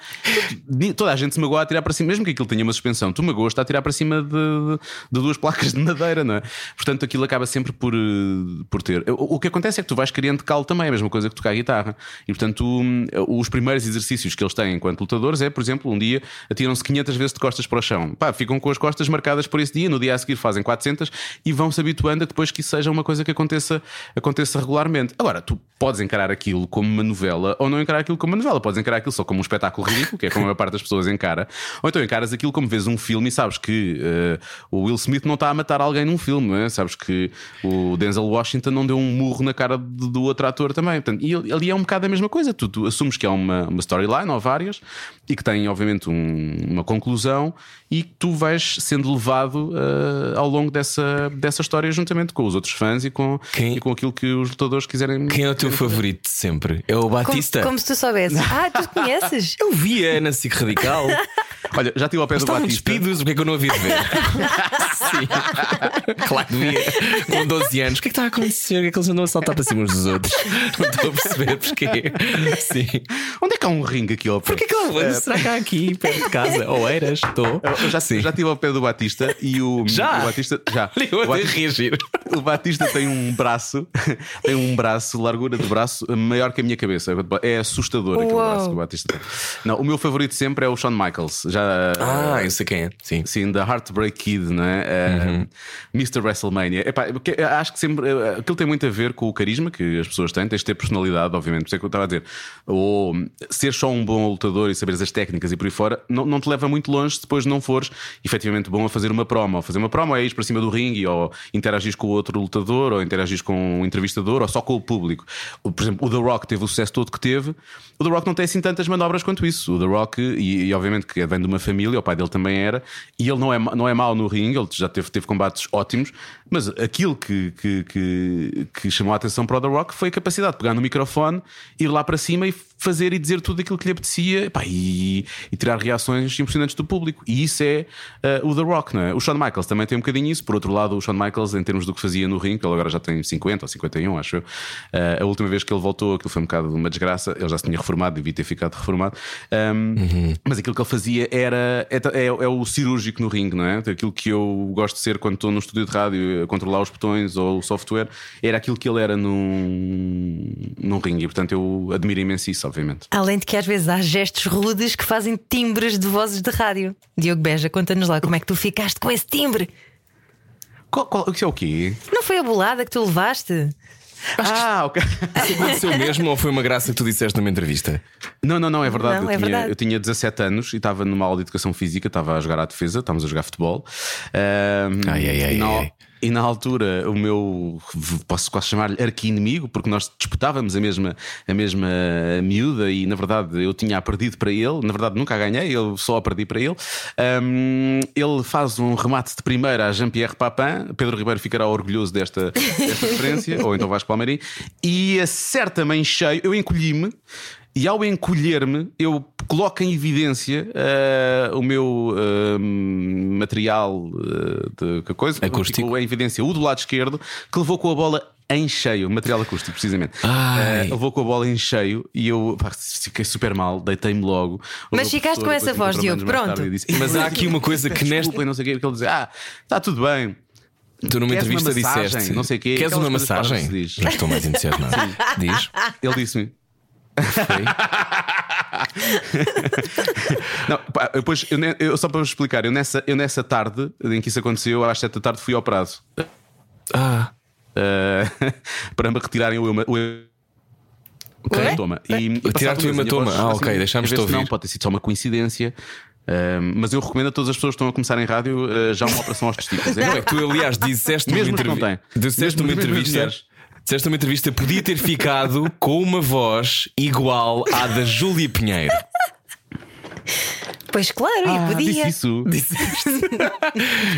Toda a gente se magoa a tirar para cima, mesmo que aquilo tenha uma suspensão, tu magoas a tirar para cima de, de- duas placas de madeira, não é? Portanto, aquilo acaba sempre por, eh, por ter. O, que acontece é que tu vais criando calo também, é a mesma coisa que tocar a guitarra. E portanto, tu, os primeiros exercícios que eles têm enquanto lutadores é, por exemplo, um dia atiram-se 500 vezes de costas para o chão. Pá, ficam com as costas marcadas por esse dia, no dia a seguir fazem 400 e vão se habituando a depois que isso seja uma coisa que aconteça, aconteça regularmente. Agora, tu podes encarar aquilo como uma novela ou não encarar aquilo como uma novela, podes encarar aquilo só como um espetáculo ridículo, que é como a maior parte das pessoas encara, ou então encaras aquilo como vês um filme e sabes que eh, o Will Smith não está a matar alguém num filme, é? sabes que o Denzel Washington não deu um murro na cara do, do outro ator também. Portanto, e ali ali é um bocado a mesma coisa. Tu, tu assumes que é uma, uma storyline ou várias e que tem, obviamente, um- uma conclusão e que tu vais sendo levado eh, ao longo dessa, dessa história juntamente com os outros fãs e com, Quem- e com aquilo que os lutadores quiserem. Quem é o teu favorito de sempre? É o Como, Batista? como se tu soubesses. Ah, tu conheces? Eu vi a Ana Cic Radical. Olha, já estive ao pé do Estavam Batista. despidos, o que é que eu não havia de ver? Sim. Claro que devia. Com 12 anos. O que é que está a acontecer? O que é que eles andam a saltar para cima uns dos outros? Não estou a perceber porquê. Sim. Onde é que há um ringue aqui ao pé? Porquê que ele Será que há aqui perto de casa? Ou eras? Estou. Eu já, já estive ao pé do Batista e o, Já? o Batista já. O Batista, reagir. o Batista tem um braço, tem um braço, largura de braço maior que a minha cabeça. É assustador aquele Uau. braço que o Batista tem. Não, o meu favorito sempre é o Shawn Michaels. Já Ah, eu sei quem é. Sim. Sim, da Heartbreak Kid, não é? Uhum. Uh, Mr. WrestleMania. Epá, acho que sempre uh, aquilo tem muito a ver com o carisma que as pessoas têm, tens de ter personalidade, obviamente. Por isso é que eu estava a dizer. Ou ser só um bom lutador e saberes as técnicas e por aí fora, não, não te leva muito longe se depois não fores efetivamente bom a fazer uma promo. Fazer uma promo é ir para cima do ringue, ou interagir com o outro lutador, ou interagir com um entrevistador, ou só com o público. Por exemplo, o The Rock teve o sucesso todo que teve. O The Rock não tem assim tantas manobras quanto isso. O The Rock, e, e obviamente que vem de uma família, o pai dele também era, e ele não é, não é mau no ringue, ele já teve, teve combates ótimos, mas aquilo que, que, que, que chamou a atenção para o The Rock foi a capacidade de pegar no microfone, ir lá para cima e fazer e dizer tudo aquilo que lhe apetecia e, e tirar reações impressionantes do público. E isso é eh, o The Rock, não é? O Shawn Michaels também tem um bocadinho isso. Por outro lado, o Shawn Michaels, em termos do que fazia no ringue, ele agora já tem 50 ou 51, acho eu. Eh, a última vez que ele voltou, aquilo foi um bocado uma desgraça. Ele já se tinha reformado, devia ter ficado reformado. Um, Mas aquilo que ele fazia era é, é- é o cirúrgico no ringue, não é? Aquilo que eu gosto de ser quando estou no estúdio de rádio a controlar os botões ou o software, era aquilo que ele era num, num ringue. E portanto eu admiro imenso isso, obviamente. Além de que às vezes há gestos rudes que fazem timbres de vozes de rádio. Diogo Beja, conta-nos lá como é que tu ficaste com esse timbre. Qual, qual, isso é o quê? Não foi a bolada que tu levaste? Ah, ok. Isso aconteceu mesmo ou foi uma graça que tu disseste numa entrevista? Não, não, não, é verdade. Não, eu, é tinha, verdade. eu tinha 17 anos e estava numa aula de educação física, estava a jogar à defesa, estávamos a jogar futebol. Ahm, Ai, ai, ai, ai. E na altura, o meu, posso quase chamar-lhe arqui-inimigo, porque nós disputávamos a mesma, a mesma miúda e na verdade eu tinha perdido para ele. Na verdade, nunca a ganhei, eu só a perdi para ele. Ahm, ele faz um remate de primeira a Jean-Pierre Papin. Pedro Ribeiro ficará orgulhoso desta, desta referência, ou então Vasco Palmeirim, e acerta-me em cheio. Eu encolhi-me. E ao encolher-me, eu coloco em evidência ah, o meu ah, material ah, de que coisa, Acústico. Ficou em evidência o do lado esquerdo, que levou com a bola em cheio, material acústico, precisamente. Ai. Ah, levou com a bola em cheio e eu pá, fiquei super mal, deitei-me logo. Mas ficaste com essa voz, Diogo, pronto. disse, Mas há aqui uma coisa que nesta. Desculpa, não sei o quê, porque ele dizia: Ah, está tudo bem. Tu numa Queres uma entrevista massagem? disseste. Não sei o quê. Queres uma que massagem? Já estou mais entusiasmado. Diz. Ele disse-me. Não, pá, depois, eu, eu- só para vos explicar, eu nessa, eu nessa tarde em que isso aconteceu, às 7 da tarde, fui operado Ah. uh, para me retirarem o, hema- o hematoma. E, e Tirar-te o hematoma. Ah, assim, ok, deixámos-te se Não, ouvir. pode ter sido só uma coincidência. Um, mas eu recomendo a todas as pessoas que estão a começar em rádio uh, já uma operação aos testículos. Não, é que tu, aliás, disseste Mesmo entrevi- têm. Disseste Mesmo- as entrevista. mulheres. Disseste numa entrevista podia ter ficado com uma voz igual à da Júlia Pinheiro. Pois claro, Ah, e podia. disse isso. Disseste.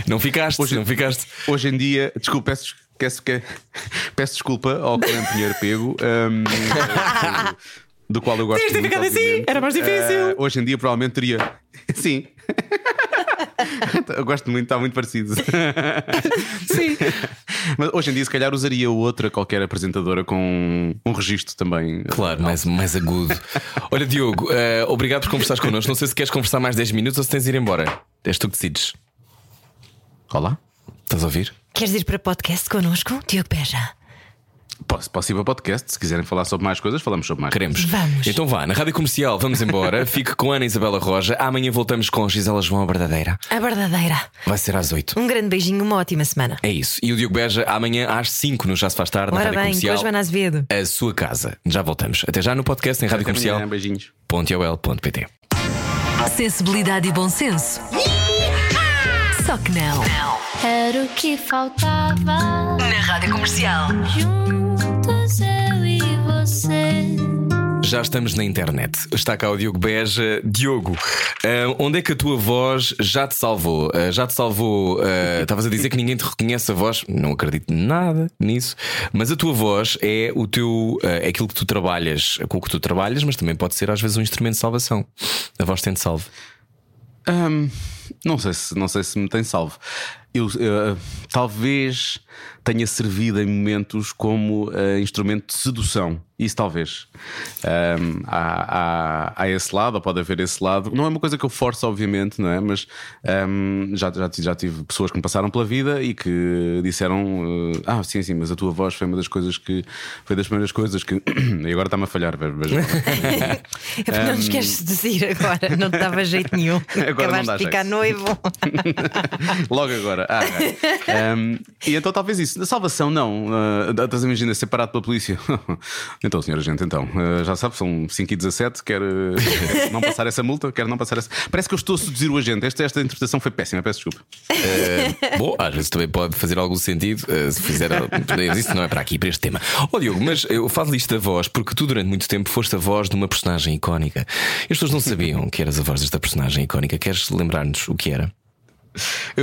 Não ficaste, Hoje- não ficaste. Hoje em dia, desculpa, peço, peço, que- peço desculpa ao Clã Pinheiro Pego. um, do qual eu gosto de ter muito, ficado assim, era mais difícil. Eh, hoje em dia, provavelmente teria. Sim. Eu gosto muito, está muito parecido. Sim. Mas hoje em dia, se calhar, usaria outra qualquer apresentadora com um registro também. Claro, mais, mais agudo. Olha, Diogo, eh, obrigado por conversares connosco. Não sei se queres conversar mais 10 minutos ou se tens de ir embora. És tu que decides. Olá. Estás a ouvir? Queres ir para podcast connosco, Diogo Beja? Posso, posso ir para podcast. Se quiserem falar sobre mais coisas, falamos sobre mais. Queremos. Vamos. Então vá, na rádio comercial, vamos embora. Fique com Ana Isabela Roja. Amanhã voltamos com Gisela João a Verdadeira. A verdadeira. Vai ser às 8. Um grande beijinho, uma ótima semana. É isso. E o Diogo Beja amanhã às 5 no Já Se Faz Tarde, na Ora rádio bem, com a comercial. Joana Azevedo. A sua casa. Já voltamos. Até já no podcast em Até amanhã, radiocomercial.ol.pt. Beijinhos. Sensibilidade e bom senso. Só que não. Era o que faltava. Na Rádio Comercial. Juntos eu e você. Já estamos na internet. Está cá o Diogo Beja. Diogo, ah, onde é que a tua voz já te salvou? Ah, já te salvou? ah, Estavas a dizer que ninguém te reconhece a voz. Não acredito nada nisso. Mas a tua voz é o teu. é aquilo que tu trabalhas, com o que tu trabalhas, mas também pode ser às vezes um instrumento de salvação. A voz tem-te salvo. Hum, não, sei se, não sei se me tem salvo. Eu, eh, talvez tenha servido em momentos como eh, instrumento de sedução. Isso talvez. Hum, há, há, há esse lado, ou pode haver esse lado. Não é uma coisa que eu forço, obviamente, não é? Mas hum, já, já, tive- já tive pessoas que me passaram pela vida e que disseram: eh, Ah, sim, sim, mas a tua voz foi uma das coisas que. Foi das primeiras coisas que. e agora está-me a falhar, porque não nos queres seduzir agora, não te dava jeito nenhum. Agora não Acabaste dá de ficar jeito. noivo. Logo agora. Ah. Um, e então talvez isso. A salvação, não. Uh, estás a imaginar ser parado pela polícia. Então, senhora gente, então. uh, já sabe, são 5 e 17 quer uh, não passar essa multa, quer não passar essa. Parece que eu estou a seduzir o agente. Esta, esta interpretação foi péssima, peço desculpa. Eh, bom, às vezes também pode fazer algum sentido eh, se fizer. Isso não é para aqui, para este tema. Ó Diogo, mas eu falo isto da voz porque tu durante muito tempo foste a voz de uma personagem icónica. As pessoas não sabiam que eras a voz desta personagem icónica. Queres lembrar-nos o que era?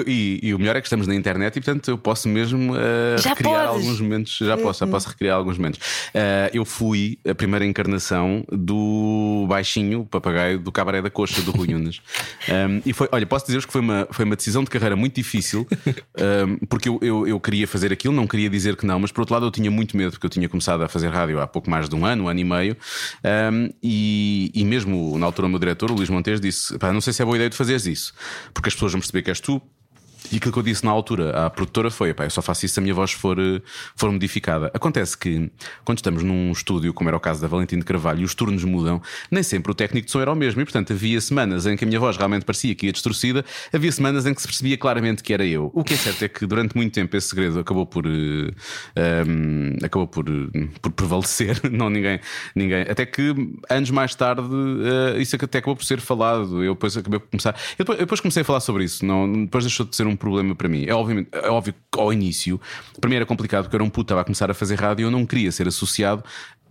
E, e o melhor é que estamos na internet e, portanto, eu posso mesmo uh, Já recriar podes. alguns momentos. Já posso, já posso recriar alguns momentos. Uh, eu fui a primeira encarnação do baixinho, papagaio do Cabaré da Coxa, do Rui Unas. Um, e foi, olha, posso dizer-vos que foi uma, foi uma decisão de carreira muito difícil, um, porque eu, eu, eu queria fazer aquilo, não queria dizer que não, mas por outro lado eu tinha muito medo, porque eu tinha começado a fazer rádio há pouco mais de um ano, um ano e meio, um, e, e mesmo na altura o meu diretor, o Luís Montes, disse: "Pá, não sei se é boa ideia de fazeres isso, porque as pessoas vão perceber que és tu. E aquilo que eu disse na altura à produtora foi: pá, eu só faço isso se a minha voz for, eh, for modificada. Acontece que, quando estamos num estúdio, como era o caso da Valentim de Carvalho, e os turnos mudam, nem sempre o técnico de som era o mesmo. E, portanto, havia semanas em que a minha voz realmente parecia que ia distorcida, havia semanas em que se percebia claramente que era eu. O que é certo é que durante muito tempo esse segredo acabou por, eh, ehm, acabou por, por prevalecer. Não ninguém, ninguém. Até que anos mais tarde eh, isso até acabou por ser falado. Eu depois acabei por começar. Eu depois comecei a falar sobre isso. Não, depois deixou de ser um problema para mim. É, obviamente, é óbvio que ao início, mim era complicado porque eu era um puto, estava a começar a fazer rádio e eu não queria ser associado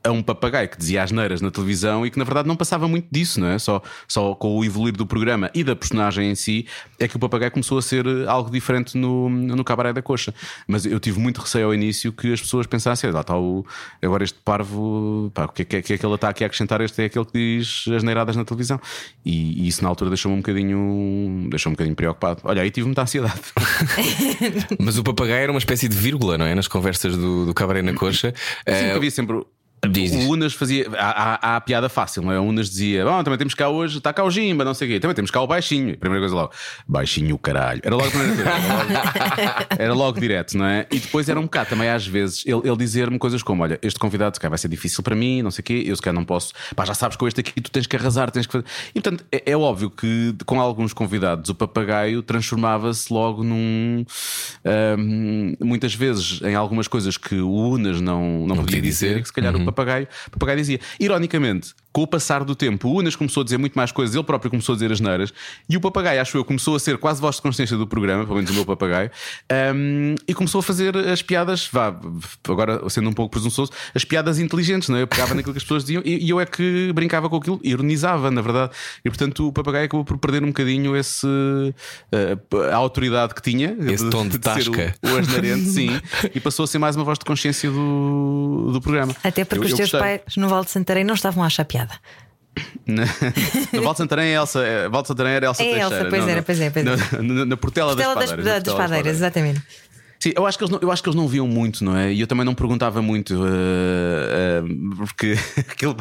a um papagaio que dizia asneiras na televisão e que na verdade não passava muito disso, não é? Só, só com o evoluir do programa e da personagem em si é que o papagaio começou a ser eh, algo diferente no, no cabaré da coxa. Mas eu tive muito receio ao início que as pessoas pensassem, lá está o, agora este parvo, pá, o que é que, é que é que ele está aqui a acrescentar? Este é aquele que diz asneiradas na televisão. E, e isso na altura deixou-me um bocadinho, deixou-me um bocadinho preocupado. Olha, aí tive muita ansiedade. Mas o papagaio era uma espécie de vírgula, não é? Nas conversas do, do Cabaré na Coxa. Sempre Eh, havia sempre. Diz, diz. O Unas fazia. Há, há- há a piada fácil, não é? O Unas dizia: Bom, também temos cá hoje, está cá o Jimba, não sei o quê. Também temos cá o Baixinho. Primeira coisa logo: Baixinho, caralho. Era logo a primeira coisa. Era logo, era logo direto, não é? E depois era um bocado também, às vezes, ele, ele dizer-me coisas como: Olha, este convidado se calhar vai ser difícil para mim, não sei o quê. Eu se calhar não posso. Pá, já sabes com este aqui tu tens que arrasar, tens que fazer. E portanto, é, é óbvio que com alguns convidados o papagaio transformava-se logo num. ahm, muitas vezes em algumas coisas que o Unas não, não, podia podia dizer, dizer. e que se calhar o papagaio, o papagaio dizia. Ironicamente, com o passar do tempo, o Unas começou a dizer muito mais coisas, ele próprio começou a dizer as neiras, e o papagaio, acho eu, começou a ser quase voz de consciência do programa, pelo menos o meu papagaio, ahm, e começou a fazer as piadas, vá, agora sendo um pouco presunçoso, as piadas inteligentes, não é? Eu pegava naquilo que as pessoas diziam e, e eu é que brincava com aquilo, ironizava, na verdade, e portanto o papagaio acabou por perder um bocadinho esse eh, a autoridade que tinha, Esse tom de ser tasca. o, o asneirente, sim, e passou a ser mais uma voz de consciência do, do programa. Até porque Eu- os eu teus gostei. pais no Val de Santarém não estavam a achar piada. No Val de Santarém é Elsa, é, Val de Santarém era Elsa É Teixeira. Elsa, pois não, era, pois é, pois é. Na, na- na Portela, Tela das das, Padeiras. das Portela padeiras, exatamente. Sim, eu acho, que eles não, eu acho que eles não viam muito, não é? E eu também não perguntava muito, eh, eh, porque aquilo,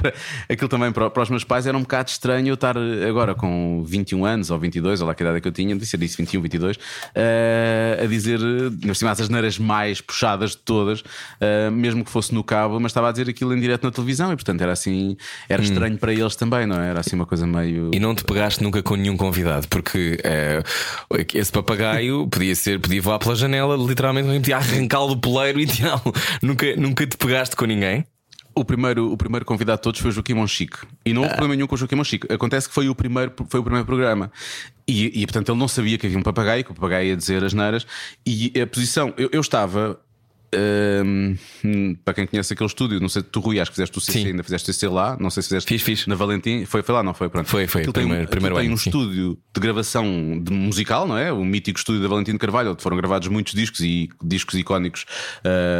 aquilo também para, para os meus pais era um bocado estranho eu estar agora com 21 anos ou 22, ou lá que idade é que eu tinha, disse, eu disse 21, 22, eh, a dizer, nas cima, as neiras mais puxadas de todas, eh, mesmo que fosse no cabo, mas estava a dizer aquilo em direto na televisão e portanto era assim, era estranho para eles também, não é? Era assim uma coisa meio. E não te pegaste nunca com nenhum convidado, porque esse papagaio podia ser, podia voar pela janela, literalmente, podia arrancá-lo do poleiro ideal. nunca, nunca te pegaste com ninguém? O primeiro, o primeiro convidado de todos foi o Joaquim Monchique. E não houve problema nenhum com o Joaquim Monchique. Acontece que foi o primeiro, foi o primeiro programa. E, e, portanto ele não sabia que havia um papagaio, que o papagaio ia dizer as neiras. E a posição, eu, eu estava. Hum, para quem conhece aquele estúdio, não sei, tu Rui, acho que fizeste o CC, Sim. ainda fizeste o CC lá, não sei se fizeste Fiz, fiz. na Valentim, foi, foi lá, não foi? Pronto. Foi, foi, Aquilo tem, primeiro- primeiro tem ano, um sim. estúdio de gravação de musical, não é? O mítico estúdio da Valentim de Carvalho, onde foram gravados muitos discos e discos icónicos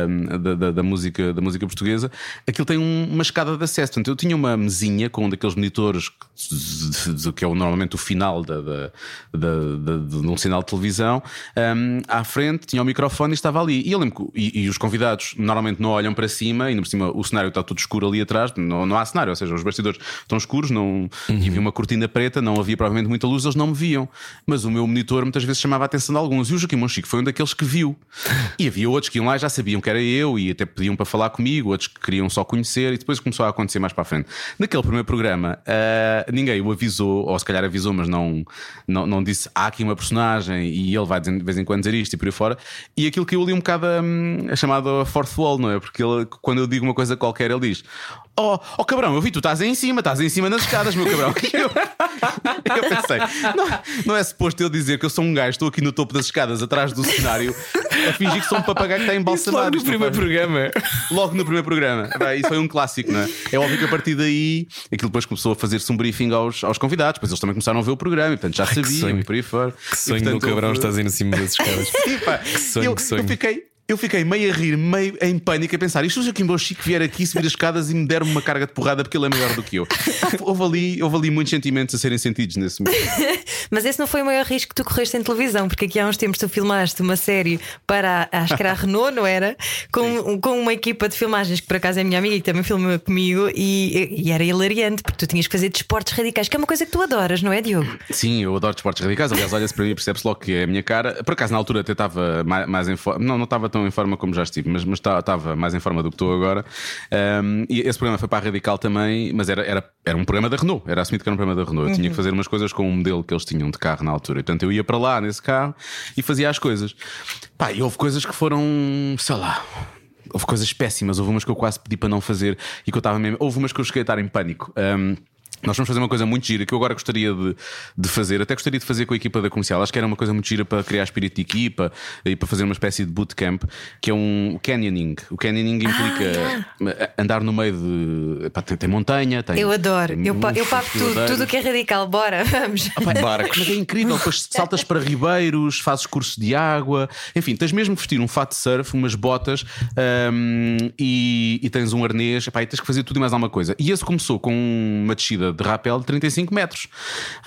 hum, da, da- da música, da música portuguesa. Aquilo tem um- uma escada de acesso. Portanto, eu tinha uma mesinha com um daqueles monitores que, que é o- normalmente o final da, da- da- de um sinal de televisão. hum, à frente tinha o microfone e estava ali. E eu lembro que e, os convidados normalmente não olham para cima, ainda por cima o cenário está todo escuro ali atrás, não, não há cenário, ou seja, os bastidores estão escuros, não, e havia uma cortina preta, não havia provavelmente muita luz, eles não me viam. Mas o meu monitor muitas vezes chamava a atenção de alguns. E o Joaquim Monchique foi um daqueles que viu. E havia outros que iam lá e já sabiam que era eu e até pediam para falar comigo, outros que queriam só conhecer, e depois começou a acontecer mais para a frente. Naquele primeiro programa, ah, ninguém o avisou, ou se calhar avisou, mas não, não, não disse há aqui uma personagem e ele vai de vez em quando dizer isto e por aí fora. E aquilo que eu li um bocado hum, é chamado fourth wall, não é? Porque ele, quando eu digo uma coisa qualquer, ele diz: Oh, oh cabrão, eu vi, tu estás aí em cima, estás aí em cima nas escadas, meu cabrão. Eu, eu pensei, não, não é suposto eu dizer que eu sou um gajo, estou aqui no topo das escadas, atrás do cenário, a fingir que sou um papagaio que está embalsamado. Logo no primeiro faz- programa. Logo no primeiro programa. Isso foi um clássico, não é? É óbvio que a partir daí aquilo depois começou a fazer-se um briefing aos, aos convidados, depois eles também começaram a ver o programa e portanto já sabiam sonho. e por aí fora. Que sonho e, do portanto, cabrão, houve- estás aí no cima das escadas. Sim, pá. Que sonho, eu, que sonho. eu fiquei. Eu fiquei meio a rir, meio em pânico, a pensar: isto se o Joaquim Chico vier aqui subir as escadas e me der uma carga de porrada porque ele é maior do que eu. Houve ali, houve ali muitos sentimentos a serem sentidos nesse momento. Mas esse não foi o maior risco que tu correste em televisão, porque aqui há uns tempos tu filmaste uma série para, acho que era a Renault, não era? Com, com uma equipa de filmagens que por acaso é minha amiga e que também filma comigo e, e era hilariante, porque tu tinhas que fazer desportos radicais, que é uma coisa que tu adoras, não é, Diogo? Sim, eu adoro desportos radicais. Aliás, olha-se para mim, percebe-se logo que é a minha cara. Por acaso, na altura, até estava mais, mais em forma. Não, não estava tão em forma como já estive, mas, mas ta- estava mais em forma do que estou agora. Um, e esse programa foi para a Radical também, mas era, era, era um programa da Renault. Era assumido que era um programa da Renault. Eu tinha que fazer umas coisas com um modelo que eles tinham de carro na altura. E, portanto, eu ia para lá nesse carro e fazia as coisas. Pá, e houve coisas que foram, sei lá. Houve coisas péssimas, houve umas que eu quase pedi para não fazer e que eu estava mesmo. Houve umas que eu cheguei a estar em pânico. Um, nós vamos fazer uma coisa muito gira que eu agora gostaria de, de fazer, até gostaria de fazer com a equipa da comercial. Acho que era uma coisa muito gira para criar espírito de equipa e para fazer uma espécie de bootcamp, que é um canyoning. O canyoning implica andar no meio de. Epá, tem, tem montanha, tem. Eu adoro, tem eu, pa- eu pago tudo, tudo que é radical, bora, vamos. Pá, Barcos. Mas é incrível, depois saltas para ribeiros, fazes curso de água, enfim, tens mesmo que vestir um fato de surf, umas botas hum, e, e tens um arnês, epá, e tens que fazer tudo e mais alguma coisa. E esse começou com uma descida de rapel de 35 metros.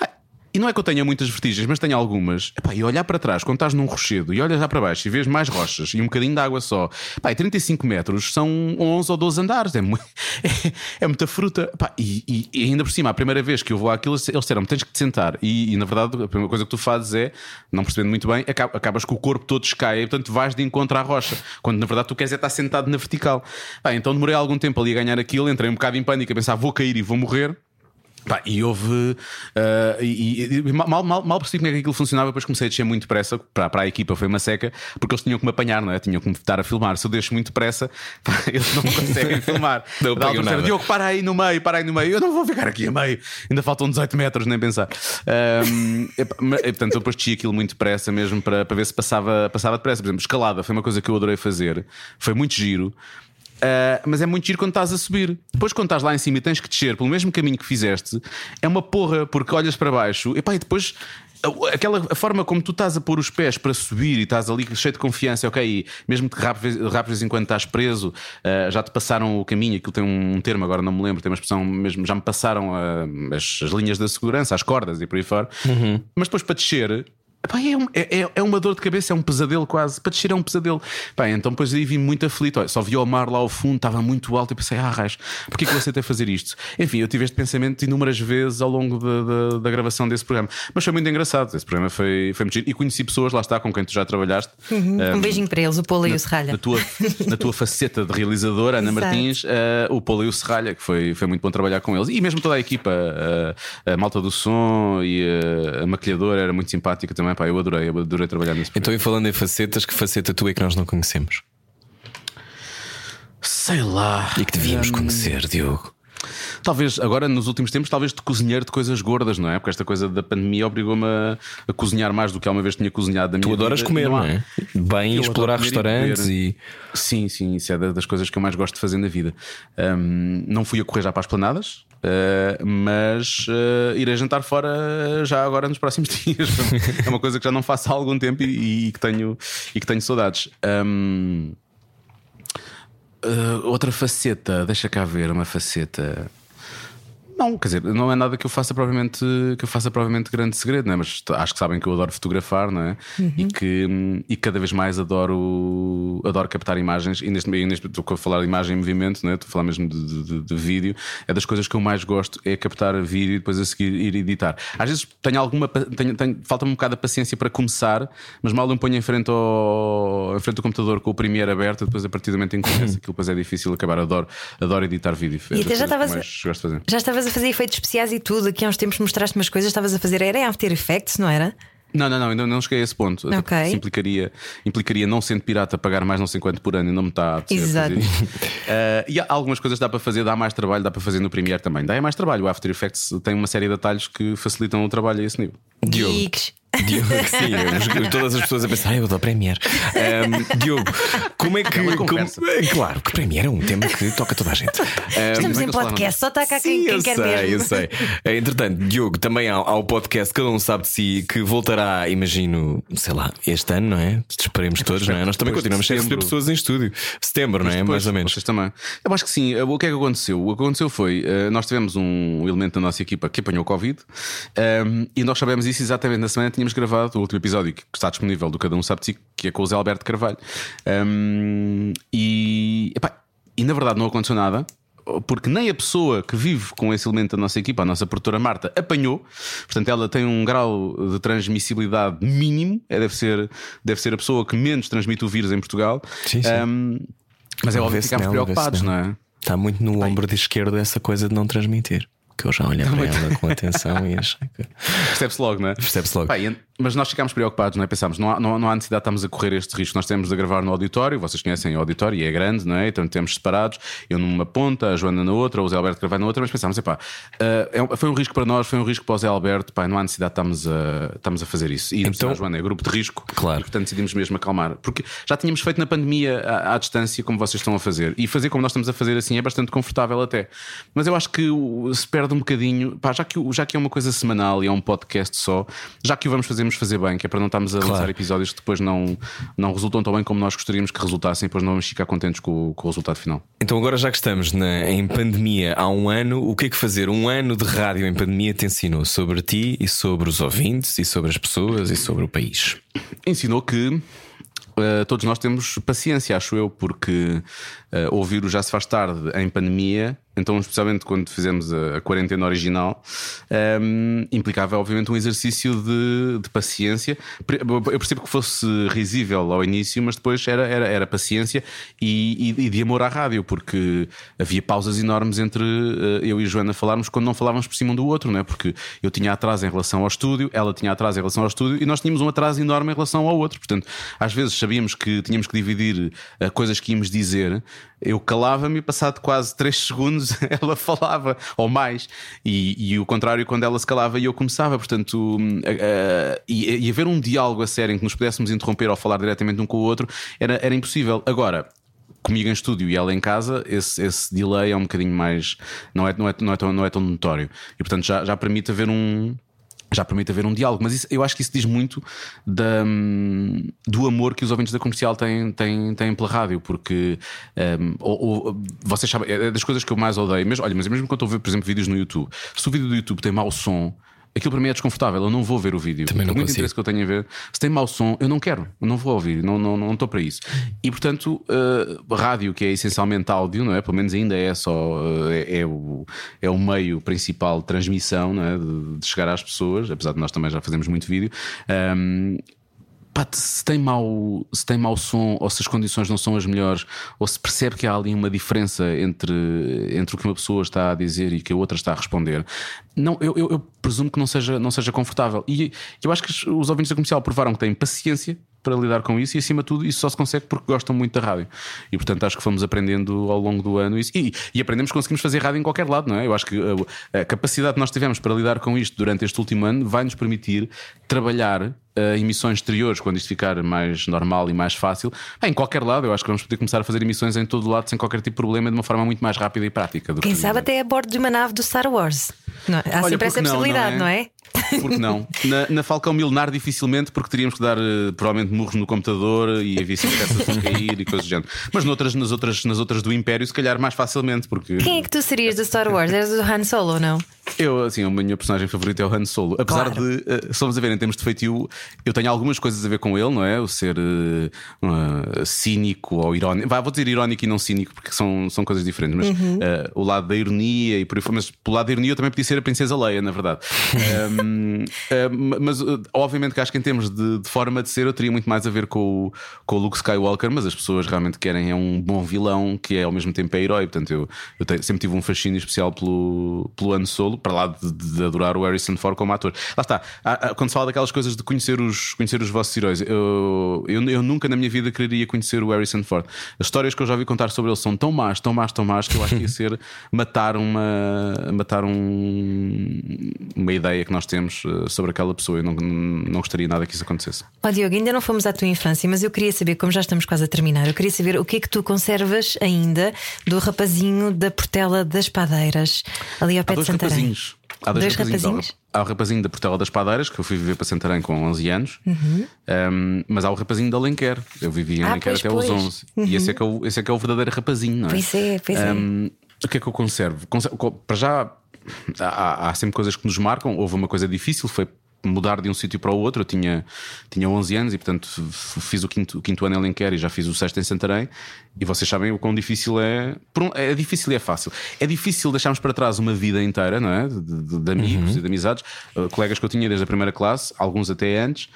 Ah, E não é que eu tenha muitas vertigens, mas tenho algumas. Epá, e olhar para trás, quando estás num rochedo e olhas lá para baixo e vês mais rochas e um bocadinho de água só, Epá, e 35 metros são 11 ou 12 andares, é, é, é muita fruta. Epá, e, e- ainda por cima, a primeira vez que eu vou àquilo, eles disseram tens que te sentar. E, e, na verdade, a primeira coisa que tu fazes é, não percebendo muito bem, acaba- acabas com o corpo todo descaia e portanto vais de encontro à rocha, quando na verdade tu queres é estar sentado na vertical. Pá, então demorei algum tempo ali a ganhar aquilo, entrei um bocado em pânico a pensar vou cair e vou morrer. Pá, e houve. ah, e, e- mal, mal, mal percebi como é que aquilo funcionava, depois comecei a descer muito depressa. Para, para a equipa foi uma seca, porque eles tinham que me apanhar, não é? Tinham que me estar a filmar. Se eu deixo muito depressa, pá, eles não conseguem filmar. Não Da altura. Diogo, para aí no meio, para aí no meio. Eu não vou ficar aqui a meio. Ainda faltam 18 metros, nem pensar. Mas, e, portanto, eu depois desci aquilo muito depressa mesmo para, para ver se passava, passava depressa. Por exemplo, escalada foi uma coisa que eu adorei fazer. Foi muito giro. Uh, mas é muito giro quando estás a subir. Depois, quando estás lá em cima e tens que descer pelo mesmo caminho que fizeste, é uma porra, porque olhas para baixo epá, e depois a- aquela a forma como tu estás a pôr os pés para subir e estás ali cheio de confiança, ok, e mesmo que rápido, rápido de vez em quando estás preso, ah, já te passaram o caminho, aquilo tem um termo, agora não me lembro, tem uma expressão mesmo, já me passaram ah, as, as linhas da segurança, as cordas e por aí fora. Mas depois para descer. Epá, é, um- é- é- é uma dor de cabeça, é um pesadelo quase. Para descer é um pesadelo. Pá, então depois aí vim muito aflito. Olha, só vi o mar lá ao fundo, estava muito alto e pensei, ah, raios, porquê que eu aceitei fazer isto? Enfim, eu tive este pensamento inúmeras vezes ao longo da, da- da gravação desse programa. Mas foi muito engraçado. Esse programa foi, foi muito giro. E conheci pessoas, lá está, com quem tu já trabalhaste. Um beijinho para eles, o Paulo e o Serralha. Na tua, na tua faceta de realizadora, Ana Exato. Martins, eh, o Paulo e o Serralha, que foi, foi muito bom trabalhar com eles. E mesmo toda a equipa, eh, a malta do som e eh, a maquilhadora era muito simpática também. Pá, eu adorei, eu adorei trabalhar nesse Então, e falando em facetas, que faceta tu é que nós não conhecemos? Sei lá. E que devíamos Hum, conhecer, Diogo. Talvez, agora nos últimos tempos, talvez de cozinheiro de coisas gordas, não é? Porque esta coisa da pandemia obrigou-me a, a cozinhar mais do que alguma vez tinha cozinhado da minha Tu adoras vida. comer, há- não é? Bem, Eu explorar e restaurantes beber. e. Sim, sim, isso é da- das coisas que eu mais gosto de fazer na vida. Hum, não fui a correr já para as planadas, uh, mas uh, irei jantar fora já agora nos próximos dias. é uma coisa que já não faço há algum tempo e, e que, tenho, e que tenho saudades. Hum, uh, outra faceta, deixa cá ver uma faceta. Não, quer dizer, não é nada que eu faça provavelmente que eu faça provavelmente grande segredo, não é? mas acho que sabem que eu adoro fotografar, não é? E que hum, e cada vez mais adoro adoro captar imagens e neste meio neste estou a falar de imagem em movimento, não é? Estou a falar mesmo de, de- de vídeo. É das coisas que eu mais gosto é captar vídeo e depois a seguir ir editar. Às vezes tenho alguma tenho, tenho, falta-me um bocado a paciência para começar, mas mal eu me ponho em frente ao em frente ao computador com o Premiere aberto, depois a partir do momento em que começa aquilo depois é difícil acabar. Adoro adoro editar vídeo. É E até já estavas-. Já estavas a fazer efeitos especiais e tudo. Aqui há uns tempos mostraste umas coisas, estavas a fazer. Era em After Effects, não era? Não, não, não, ainda não cheguei a esse ponto. Até porque Ok. Isso implicaria, implicaria, não sendo pirata, pagar mais não sei quanto por ano e não me está a Exato. Eh, e há algumas coisas dá para fazer, dá mais trabalho, dá para fazer no Premiere também. Dá é mais trabalho. O After Effects tem uma série de atalhos que facilitam o trabalho a esse nível. Geeks. Diogo, sim, todas as pessoas a pensar, ah, eu dou Premiere. Ahm, Diogo, como é que. É como- é claro que Premiere é um tema que toca toda a gente. Ahm, Estamos bem em que podcast, só está cá quem, Sim, quem eu quer sei, mesmo. eu sei. Eh, Entretanto, Diogo, também há, há o podcast Cada Um Sabe de Si que voltará, imagino, sei lá, este ano, não é? Esperemos todos, não é? Nós também continuamos a receber pessoas em estúdio. Setembro, não é? Depois, Mais ou menos. Vocês também. Eu acho que sim. O que é que aconteceu? O que aconteceu foi eh, nós tivemos um elemento da nossa equipa que apanhou Covid ehm, e nós sabemos isso exatamente na semana que tínhamos gravado o último episódio que está disponível do Cada Um Sabe de que é com o Zé Alberto Carvalho. Ehm, e, epá, e na verdade não aconteceu nada. Porque nem a pessoa que vive com esse elemento da nossa equipa, a nossa produtora Marta, apanhou. Portanto, ela tem um grau de transmissibilidade mínimo. É, deve, ser, deve ser a pessoa que menos transmite o vírus em Portugal. Sim, sim. Ehm, mas é óbvio que ficámos preocupados, não é? Está muito no ombro de esquerdo essa coisa de não transmitir. Que eu já olhei para ela com atenção e achei que. Percebe-se logo, não é? Percebe-se logo. Pá, mas nós ficámos preocupados, não é? Pensámos, não há, não, não há necessidade de estarmos a correr este risco. Nós temos de gravar no auditório, vocês conhecem o auditório e é grande, não é? Então temos separados, eu numa ponta, a Joana na outra, o Zé Alberto Carvalho na outra, mas pensámos, epá, um- foi um risco para nós, foi um risco para o Zé Alberto, pá, não há necessidade de estarmos a, estarmos a fazer isso. E Então- a Joana é grupo de risco, Claro. e, portanto decidimos mesmo acalmar. Porque já tínhamos feito na pandemia à, à distância, como vocês estão a fazer, e fazer como nós estamos a fazer assim é bastante confortável até. Mas eu acho que se perde um bocadinho, pá, já, que, já que é uma coisa semanal e é um podcast só, já que o vamos fazer, vamos fazer bem, que é para não estarmos a Claro. lançar episódios que depois não, não resultam tão bem como nós gostaríamos que resultassem, depois não vamos ficar contentes com, o- com o resultado final. Então, agora já que estamos na- em pandemia há um ano, o que é que fazer um ano de rádio em pandemia te ensinou sobre ti e sobre os ouvintes e sobre as pessoas e sobre o país? Ensinou que eh, todos nós temos paciência, acho eu, porque eh, ouvir o Já Se Faz Tarde em pandemia, então, especialmente quando fizemos a, a quarentena original, ehm, implicava, obviamente, um exercício de, de paciência. Eu percebo que fosse risível ao início, mas depois era, era, era paciência e, e- e de amor à rádio, porque havia pausas enormes entre eh, eu e Joana falarmos quando não falávamos por cima um do outro, não é? Porque eu tinha atraso em relação ao estúdio, ela tinha atraso em relação ao estúdio e nós tínhamos um atraso enorme em relação ao outro. Portanto, às vezes sabíamos que tínhamos que dividir eh, coisas que íamos dizer, eu calava-me e, passado quase 3 segundos, ela falava, ou mais, e, e o contrário, quando ela se calava e eu começava. Portanto, eh, e, e haver um diálogo a sério em que nos pudéssemos interromper ou falar diretamente um com o outro era, era impossível. Agora, comigo em estúdio e ela em casa, esse, esse delay é um bocadinho mais. Não é, não é, não é, tão, não é tão notório. E portanto já, já permite haver um. Já permite haver um diálogo. Mas isso- eu acho que isso diz muito da, hum, do amor que os ouvintes da comercial têm, têm, têm pela rádio, porque hum, ou- ou- vocês sabem, é das coisas que eu mais odeio, mas olha, mas mesmo quando eu ver, por exemplo, vídeos no YouTube, se o vídeo do YouTube tem mau som. Aquilo para mim é desconfortável, eu não vou ver o vídeo. Também não muito consigo. interesse que eu tenho ver, se tem mau som, eu não quero, eu não vou ouvir, não estou não, estou para isso. E portanto, uh, rádio, que é essencialmente áudio, não é? Pelo menos ainda é só uh, é, é o, é o meio principal de transmissão não é? de, de chegar às pessoas, apesar de nós também já fazemos muito vídeo. Um, Pá, se tem, mau, se tem mau som ou se as condições não são as melhores, ou se percebe que há ali uma diferença entre, entre o que uma pessoa está a dizer e que a outra está a responder, não, eu, eu- eu presumo que não seja, não seja confortável. E eu acho que os ouvintes da comercial provaram que têm paciência para lidar com isso e, acima de tudo, isso só se consegue porque gostam muito da rádio. E portanto, acho que fomos aprendendo ao longo do ano isso. E, e aprendemos que conseguimos fazer rádio em qualquer lado, não é? Eu acho que a, a capacidade que nós tivemos para lidar com isto durante este último ano vai nos permitir trabalhar uh, emissões exteriores, quando isto ficar mais normal e mais fácil, em qualquer lado, eu acho que vamos poder começar a fazer emissões em todo lado sem qualquer tipo de problema, de uma forma muito mais rápida e prática. Do Quem que sabe até a bordo de uma nave do Star Wars. Não é? Há Olha, sempre essa não, possibilidade, não não é? é? Porque não? Na, na Falcão Milenar, dificilmente, porque teríamos que dar eh, provavelmente murros no computador e havia peças a cair e coisas do género. Mas noutras, nas, outras, nas outras do Império, se calhar mais facilmente, porque Quem é que tu serias do Star Wars? Eras do Han Solo ou não? Eu, assim, a minha personagem favorita é o Han Solo. Apesar Claro. de, eh, se formos a ver em termos de feitio, eu tenho algumas coisas a ver com ele, não é? O ser eh, uh, cínico ou irónico. Vá, vou dizer irónico e não cínico, porque são, são coisas diferentes, mas Uhum. eh, o lado da ironia e por aí fora. Mas pelo lado da ironia eu também podia ser a Princesa Leia, na verdade. Um, eh, mas eh, obviamente que acho que em termos de, de forma de ser eu teria muito mais a ver com o, com o Luke Skywalker, mas as pessoas realmente querem é um bom vilão que é ao mesmo tempo é herói. Portanto, eu, eu tenho- sempre tive um fascínio especial pelo, pelo Han Solo, para lá de, de adorar o Harrison Ford como ator. Lá está, quando se fala daquelas coisas de conhecer os, conhecer os vossos heróis, eu, eu, eu nunca na minha vida quereria conhecer o Harrison Ford. As histórias que eu já ouvi contar sobre ele são tão más, tão más, tão más, que eu acho que ia ser matar uma, matar um, uma ideia que nós temos eh, sobre aquela pessoa. Eu não, não gostaria nada que isso acontecesse. Ó Diogo, ainda não fomos à tua infância, mas eu queria saber, como já estamos quase a terminar, eu queria saber o que é que tu conservas ainda do rapazinho da Portela das Padeiras, ali ao pé de Santarém. Rapazinhos. Há dois, Dois rapazinhos. rapazinhos? Há o rapazinho da Portela das Padeiras, que eu fui viver para Santarém com 11 anos. Um, mas há o rapazinho da Alenquer. Eu vivi em Uhum. Ah, Alenquer pois, até pois. Uhum. aos 11. E esse é, que é o, esse é que é o verdadeiro rapazinho, não é? Pois é, pois é. Um, o que é que eu conservo? Conservo- co- Para já, há, há sempre coisas que nos marcam. Houve uma coisa difícil, foi mudar de um sítio para o outro. Eu tinha, tinha 11 anos e, portanto, fiz o quinto, o quinto ano em Alenquer e já fiz o sexto em Santarém. E vocês sabem o quão difícil é. um- é difícil e é fácil. É difícil deixarmos para trás uma vida inteira, não é? De, de- de amigos e de amizades, Uh, colegas que eu tinha desde a primeira classe, alguns até antes.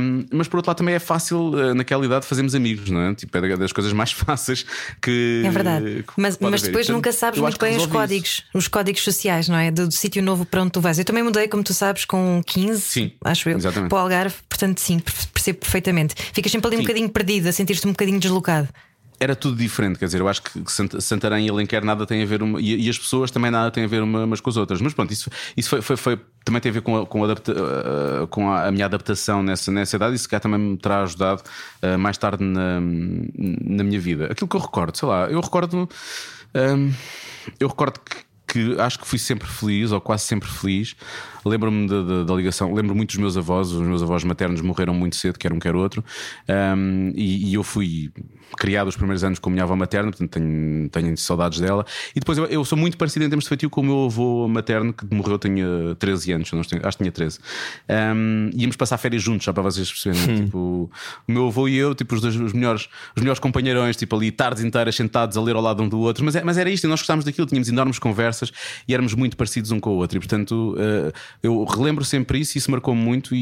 Um, mas por outro lado, também é fácil, uh, naquela idade, fazermos amigos, não é? Tipo, é das coisas mais fáceis que. É verdade. que Mas, mas depois Portanto, nunca sabes muito bem os resolvi isso. códigos, os códigos sociais, não é? Do, do sítio novo para onde tu vais. Eu também mudei, como tu sabes, com 15, Sim, acho eu, exatamente. para o Algarve, portanto, sim, per- percebo perfeitamente. Ficas sempre ali um Sim. bocadinho perdido, a sentir-te um bocadinho deslocado. Era tudo diferente, quer dizer, eu acho que Sant- Santarém e Alenquer nada tem a ver uma, e, as pessoas também nada têm a ver uma- umas com as outras. Mas pronto, isso, isso foi, foi- foi- também tem a ver com a, com, adapta- uh, com a, minha adaptação nessa, nessa idade e se calhar também me terá ajudado uh, mais tarde na, na minha vida. Aquilo que eu recordo, sei lá, eu recordo. um, eu recordo que que acho que fui sempre feliz, ou quase sempre feliz. Lembro-me da, ligação, lembro muito dos meus avós, os meus avós maternos morreram muito cedo, quer um quer outro, Um, e, e eu fui criado os primeiros anos com a minha avó materna, portanto tenho, tenho saudades dela. E depois eu, eu sou muito parecido em termos de feitio com o meu avô materno, que morreu, tinha 13 anos, acho que tinha 13. Um, íamos passar férias juntos, só para vocês perceberem. Tipo, o meu avô e eu, tipo, os dois os melhores, os melhores companheirões, tipo, ali tardes inteiras sentados a ler ao lado um do outro. Mas, é- mas era isto, e nós gostávamos daquilo, tínhamos enormes conversas e éramos muito parecidos um com o outro. E portanto, eh, eu relembro sempre isso e isso marcou-me muito. E,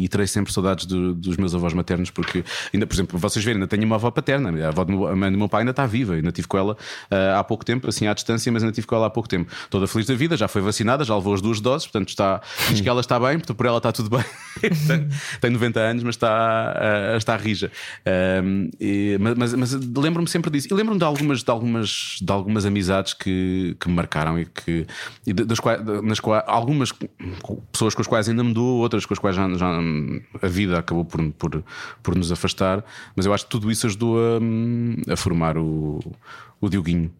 e, e terei sempre saudades do- dos meus avós maternos, porque, ainda, por exemplo, vocês verem, ainda tenho uma avó paterna, a avó do meu, mãe do meu pai ainda está viva, ainda tive com ela eh, há pouco tempo, assim à distância, mas ainda tive com ela há pouco tempo. Toda feliz da vida, já foi vacinada, já levou as duas doses, portanto está, diz que ela está bem, portanto por ela está tudo bem. tem, tem 90 anos, mas está, eh, está rija. Um, e- mas mas- mas lembro-me sempre disso. E lembro-me de algumas, de algumas, de algumas amizades que, que me marcaram e que e das quais, nas quais algumas pessoas com as quais ainda me dou, outras com as quais já, já a vida acabou por, por, por nos afastar. Mas eu acho que tudo isso ajudou a, a formar o, o Dioguinho.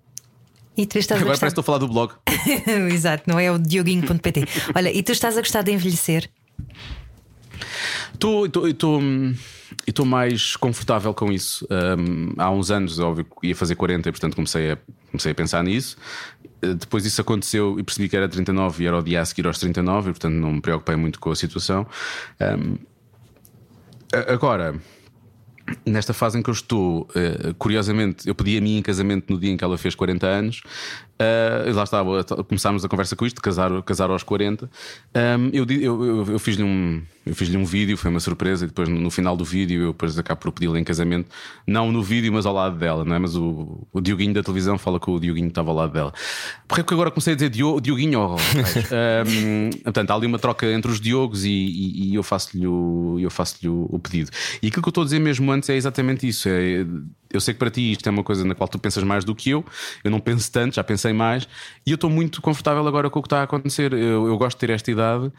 E tu estás Agora a parece que estou a falar do blog. Exato, não é o dioguinho.pt. Olha, e tu estás a gostar de envelhecer? Estou mais confortável com isso. Um, há uns anos, óbvio, que ia fazer 40 e portanto comecei a, comecei a pensar nisso. Uh, Depois isso aconteceu e percebi que era 39 e era o dia a seguir aos 39 e portanto não me preocupei muito com a situação. Um, agora. Nesta fase em que eu estou, eh, curiosamente, eu pedi a mim em casamento no dia em que ela fez 40 anos. eh, e lá estava, começámos a conversa com isto, casar, casar aos 40. Um, eu di- eu, eu, eu fiz-lhe um, eu fiz-lhe um vídeo, foi uma surpresa, e depois no, final do vídeo eu depois acabo por pedi-la em casamento, não no vídeo, mas ao lado dela, não é? Mas o, o Dioguinho da televisão fala que o Dioguinho estava ao lado dela. Porque é que agora comecei a dizer Dio, Dioguinho? Oh, raios. um, portanto, há ali uma troca entre os Diogos e, e- e eu faço-lhe o, eu faço-lhe o, o pedido. E aquilo que eu estou a dizer mesmo antes é exatamente isso. É, eu sei que para ti isto é uma coisa na qual tu pensas mais do que eu, eu não penso tanto, já pensei mais, e eu estou muito confortável agora com o que está a acontecer. Eu, eu gosto de ter esta idade,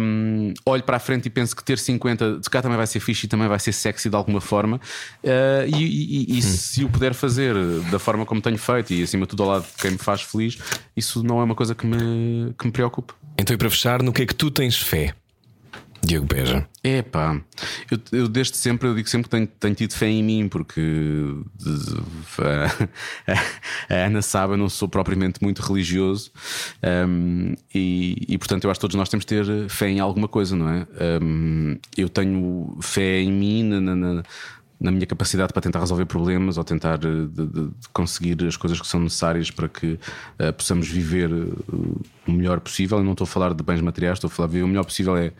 um, olho para a frente e penso que ter 50 de cá também vai ser fixe e também vai ser sexy de alguma forma. Uh, e e- e- e se o puder fazer da forma como tenho feito e acima de tudo ao lado de quem me faz feliz, isso não é uma coisa que me, que me preocupe. Então, e para fechar, no que é que tu tens fé? Diogo Beja. Epá, eu, eu desde sempre eu digo sempre que tenho, tenho tido fé em mim, porque de- a, a Ana sabe, eu não sou propriamente muito religioso hum, e, e, portanto eu acho que todos nós temos de ter fé em alguma coisa, não é? Hum, eu tenho fé em mim na, na- na- minha capacidade para tentar resolver problemas ou tentar de, de- de conseguir as coisas que são necessárias para que eh, possamos viver eh, o melhor possível. Eu não estou a falar de bens materiais, estou a falar de viver o melhor possível é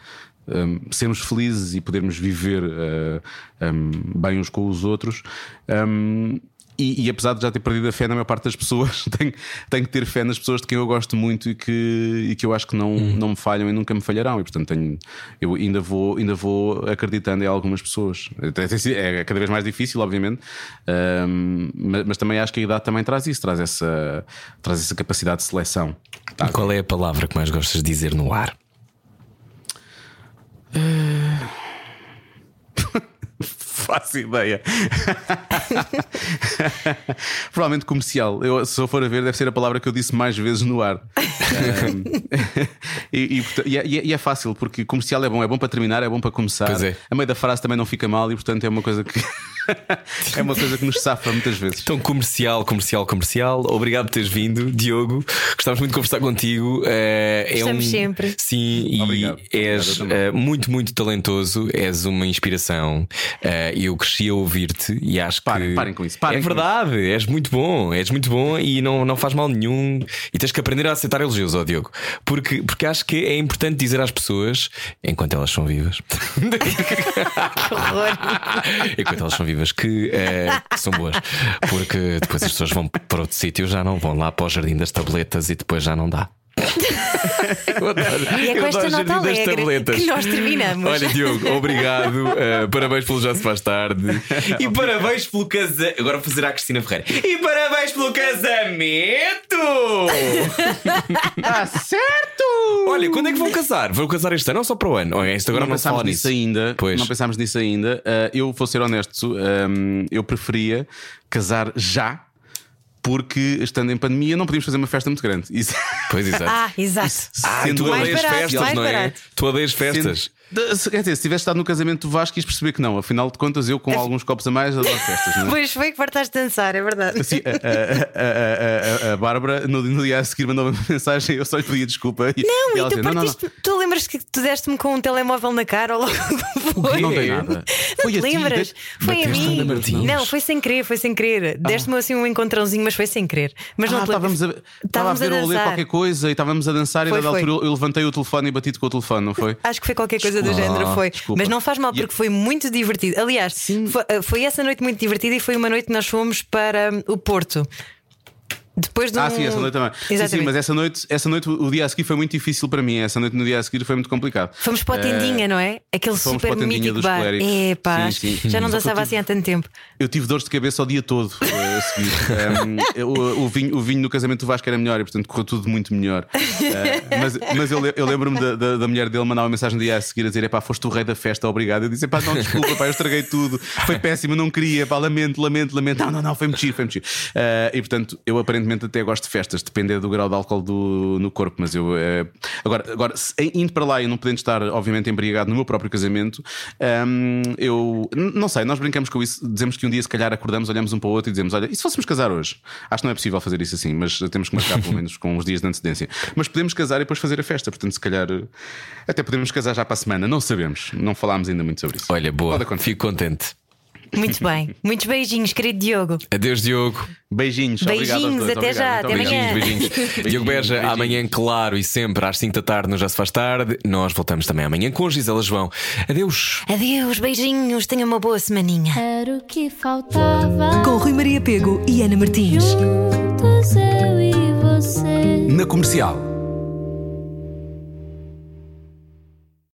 um, sermos felizes e podermos viver uh, um, bem uns com os outros. Um, e, e apesar de já ter perdido a fé na maior parte das pessoas, tenho, tenho que ter fé nas pessoas de quem eu gosto muito e que, e que eu acho que não, não me falham e nunca me falharão. E portanto tenho, eu ainda vou, ainda vou acreditando em algumas pessoas. É cada vez mais difícil, obviamente, um, mas, mas também acho que a idade também traz isso, traz essa, traz essa capacidade de seleção. Tá. E qual é a palavra que mais gostas de dizer no ar? Faço ideia. Provavelmente comercial. Eu, se eu for a ver, deve ser a palavra que eu disse mais vezes no ar. Um, e, e, e é, e é- e é fácil, porque comercial é bom, é bom para terminar, é bom para começar. É. A meio da frase também não fica mal e, portanto, é uma coisa que é uma coisa que nos safa muitas vezes. Então, comercial, comercial, comercial. Obrigado por teres vindo, Diogo. Gostávamos muito de conversar contigo. Eh, é Estamos um... sempre. Sim, e Obrigado. és Obrigado, eu eh, muito, muito talentoso. És uma inspiração. Eh, eu cresci a ouvir-te e acho Parem, que. parem com isso, parem é com verdade, és muito bom. És muito bom e não, não faz mal nenhum. E tens que aprender a aceitar elogios, ó Diogo. Porque, porque acho que é importante dizer às pessoas, enquanto elas são vivas. Que horror. Enquanto elas são vivas, que, eh, que são boas. Porque depois as pessoas vão para outro sítio, já não vão lá para o jardim das tabletas e depois já não dá. Eu adoro- E é com eu esta nota alegre tabletas. que nós terminamos. Olha, Diogo, obrigado. eh, parabéns pelo Já Se Faz Tarde. E parabéns pelo casamento. Agora vou fazer à Cristina Ferreira. E parabéns pelo casamento! Está certo! Olha, quando é que vão casar? Vão casar este ano ou só para o ano? Olha, isto agora não não, pensámos nisso nisso ainda. Pois. Não pensámos nisso ainda. Uh, eu vou ser honesto, um, eu preferia casar já. Porque estando em pandemia não podíamos fazer uma festa muito grande. Isso, Pois, exato. Ah, exato. Ah, tu odeias festas, não é? barato. Tu odeias festas. De- Quer dizer, se tivesse estado no casamento do Vasco, ias perceber que não. Afinal de contas, eu com alguns copos a mais adoro festas. Não é? Pois foi que fartaste de dançar, é verdade. Assim, a, a- a- a- Bárbara, no, no dia a seguir, mandou-me uma mensagem. Eu só lhe pedi desculpa. E, Não, e e tu dizia, não, não, não. partiste. Tu lembras que tu deste-me com um telemóvel na cara ou logo foi? Não tem nada. Não te lembras? Foi a mim. Não, foi sem querer, foi sem querer. Deste-me assim um encontrãozinho, mas foi sem querer. Mas não Ah, estávamos a, Estávamos a ver ou a ler qualquer coisa e estávamos a dançar e a dada foi. altura eu, eu levantei o telefone e bati-te com o telefone, não foi? Acho que foi qualquer coisa do Desculpa. género, foi. desculpa. Mas não faz mal, porque foi muito divertido. Aliás, foi, eh, foi essa noite muito divertida e foi uma noite que nós fomos para hum, o Porto. Depois de um... Ah, sim, essa noite também. Sim, sim, mas essa noite, essa noite, o dia a seguir foi muito difícil para mim. Essa noite no dia a seguir foi muito complicado. Fomos para a Tendinha, não é? Aquele fomos super mítico dos bar. Clérigos. Epá, Sim, sim. já não dançava assim há tanto tempo. Eu tive dores de cabeça o dia todo eh, a seguir. Um, o, o vinho, o vinho no casamento do Vasco era melhor e, portanto, correu tudo muito melhor. Eh, mas mas eu, eu lembro-me da, da, da mulher dele mandar uma mensagem no dia a seguir a dizer: pá, foste o rei da festa, obrigado. Eu disse: pá, não, desculpa, pá, eu estraguei tudo. Foi péssimo, não queria, pá, lamento, lamento, lamento. Não, não, não, foi mentir, foi mentir. Eh, e, portanto, eu aprendi aparentemente até gosto de festas, depende do grau de álcool do, no corpo. Mas eu. eh, agora, agora se- indo para lá e não podendo estar, obviamente, embriagado no meu próprio casamento, hum, eu. Não sei, nós brincamos com isso, dizemos que um dia, se calhar, acordamos, olhamos um para o outro e dizemos: Olha, e se fôssemos casar hoje? Acho que não é possível fazer isso assim, mas temos que marcar pelo menos com uns dias de antecedência. Mas podemos casar e depois fazer a festa, portanto, se calhar. eh, Até podemos casar já para a semana, não sabemos, não falámos ainda muito sobre isso. Olha, boa, fico contente. Muito bem. Muitos beijinhos, querido Diogo. Adeus, Diogo. Beijinhos, Beijinhos, até já, Obrigado, até muito amanhã. Beijinhos, beijinhos. Diogo Beja, beijinhos. amanhã, claro, e sempre às 5 da tarde no Já Se Faz Tarde. Nós voltamos também amanhã com Gisela João. Adeus. Adeus, beijinhos. Tenha uma boa semaninha. Era o que faltava. Com Rui Maria Pego e Ana Martins. Juntos eu e você. Na comercial.